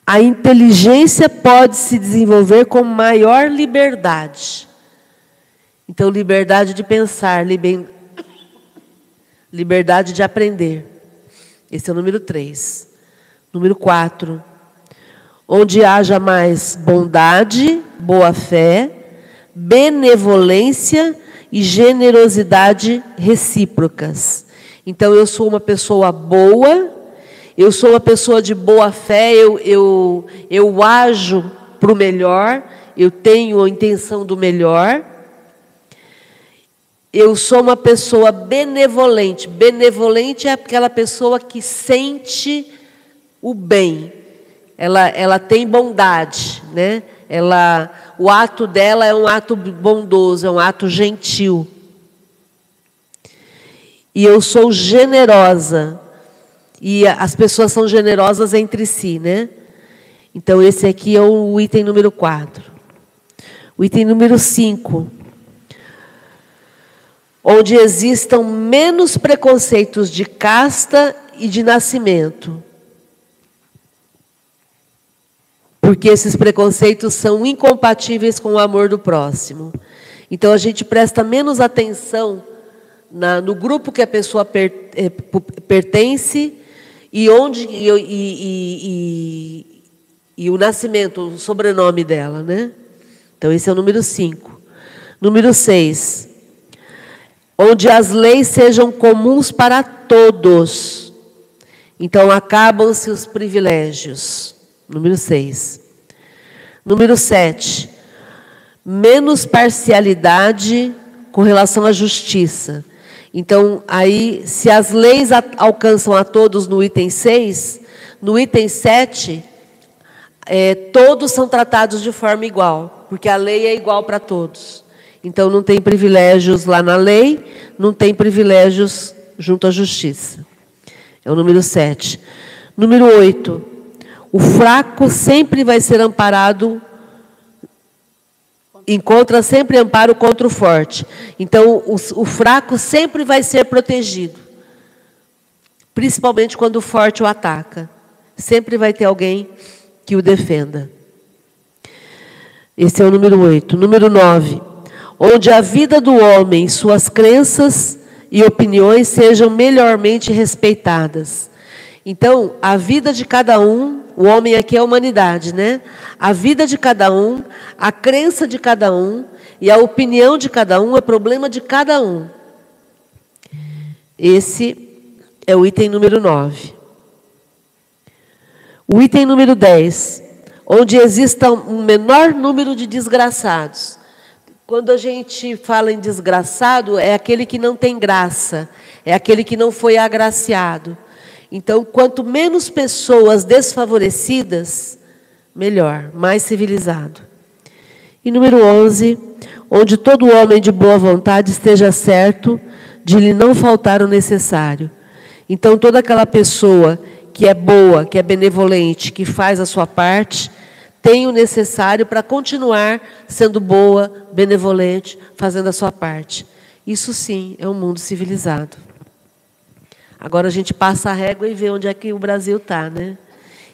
S2: A inteligência pode se desenvolver com maior liberdade. Então, liberdade de pensar, liberdade de aprender. Esse é o número três. Número quatro. Onde haja mais bondade, boa fé, benevolência e generosidade recíprocas. Então, eu sou uma pessoa boa, eu sou uma pessoa de boa fé, eu, eu, eu ajo para o melhor, eu tenho a intenção do melhor eu sou uma pessoa benevolente. Benevolente é aquela pessoa que sente o bem. Ela, ela tem bondade, né? Ela, o ato dela é um ato bondoso, é um ato gentil. E eu sou generosa. E as pessoas são generosas entre si, né? Então, esse aqui é o item número 4. O item número 5 onde existam menos preconceitos de casta e de nascimento. Porque esses preconceitos são incompatíveis com o amor do próximo. Então a gente presta menos atenção na, no grupo que a pessoa per, é, pertence e onde e, e, e, e, o nascimento, o sobrenome dela, né? Então esse é o número 5. Número 6. Onde as leis sejam comuns para todos. Então acabam-se os privilégios. Número 6. Número 7. Menos parcialidade com relação à justiça. Então, aí, se as leis alcançam a todos no item 6, no item 7, é, todos são tratados de forma igual, porque a lei é igual para todos. Então, não tem privilégios lá na lei, não tem privilégios junto à justiça. É o número 7. Número 8. O fraco sempre vai ser amparado, encontra sempre amparo contra o forte. Então, o, o fraco sempre vai ser protegido, principalmente quando o forte o ataca. Sempre vai ter alguém que o defenda. Esse é o número 8. Número 9. Onde a vida do homem, suas crenças e opiniões sejam melhormente respeitadas. Então, a vida de cada um o homem aqui é a humanidade, né? A vida de cada um, a crença de cada um e a opinião de cada um é problema de cada um. Esse é o item número 9. O item número 10, onde exista um menor número de desgraçados. Quando a gente fala em desgraçado, é aquele que não tem graça, é aquele que não foi agraciado. Então, quanto menos pessoas desfavorecidas, melhor, mais civilizado. E número 11, onde todo homem de boa vontade esteja certo de lhe não faltar o necessário. Então, toda aquela pessoa que é boa, que é benevolente, que faz a sua parte, tem o necessário para continuar sendo boa, benevolente, fazendo a sua parte. Isso sim é um mundo civilizado. Agora a gente passa a régua e vê onde é que o Brasil está, né?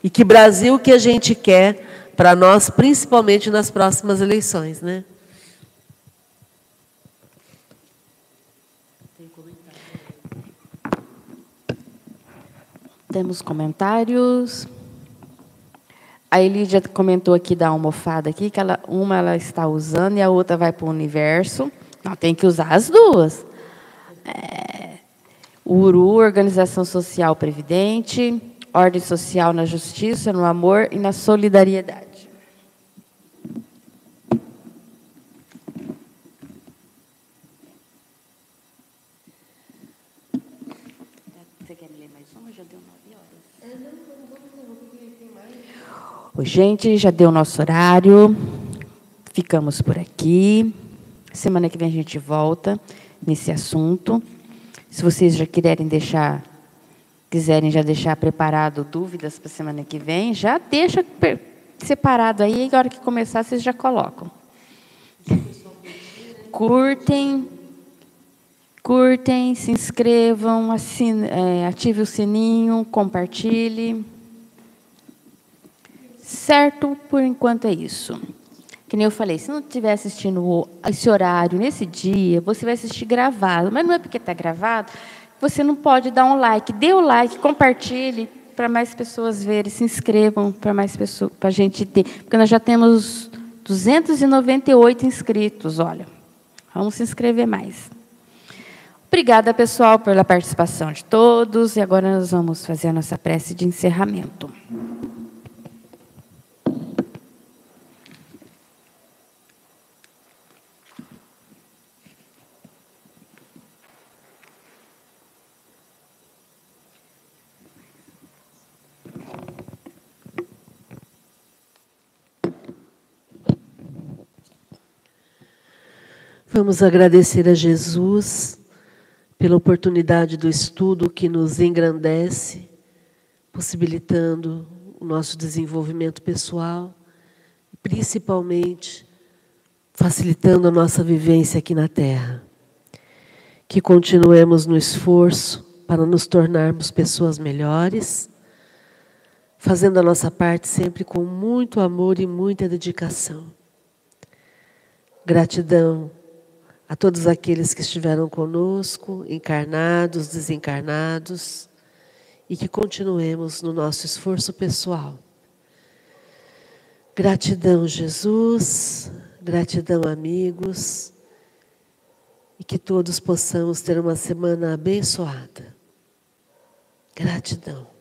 S2: E que Brasil que a gente quer para nós, principalmente nas próximas eleições, né?
S1: Temos comentários. A Elídia comentou aqui da almofada aqui, que ela, uma ela está usando e a outra vai para o universo. Não, tem que usar as duas. É, URU, Organização Social Previdente, Ordem Social na Justiça, no Amor e na Solidariedade. Você quer ler mais uma? Já deu nove horas. Gente, já deu nosso horário. Ficamos por aqui. Semana que vem a gente volta nesse assunto. Se vocês já quiserem deixar, quiserem já deixar preparado dúvidas para a semana que vem, já deixa separado aí, e a hora que começar vocês já colocam. Curtem, curtem, se inscrevam, assine, é, ative o sininho, compartilhe. Certo? Por enquanto é isso. Que nem eu falei, se não estiver assistindo esse horário, nesse dia, você vai assistir gravado. Mas não é porque está gravado, você não pode dar um like. Dê o like, compartilhe para mais pessoas verem, se inscrevam para mais pessoas, para a gente ter. Porque nós já temos 298 inscritos, olha. Vamos se inscrever mais. Obrigada, pessoal, pela participação de todos. E agora nós vamos fazer a nossa prece de encerramento.
S2: Vamos agradecer a Jesus pela oportunidade do estudo que nos engrandece, possibilitando o nosso desenvolvimento pessoal, principalmente facilitando a nossa vivência aqui na Terra. Que continuemos no esforço para nos tornarmos pessoas melhores, fazendo a nossa parte sempre com muito amor e muita dedicação. Gratidão a todos aqueles que estiveram conosco, encarnados, desencarnados, e que continuemos no nosso esforço pessoal. Gratidão, Jesus, gratidão, amigos, e que todos possamos ter uma semana abençoada. Gratidão.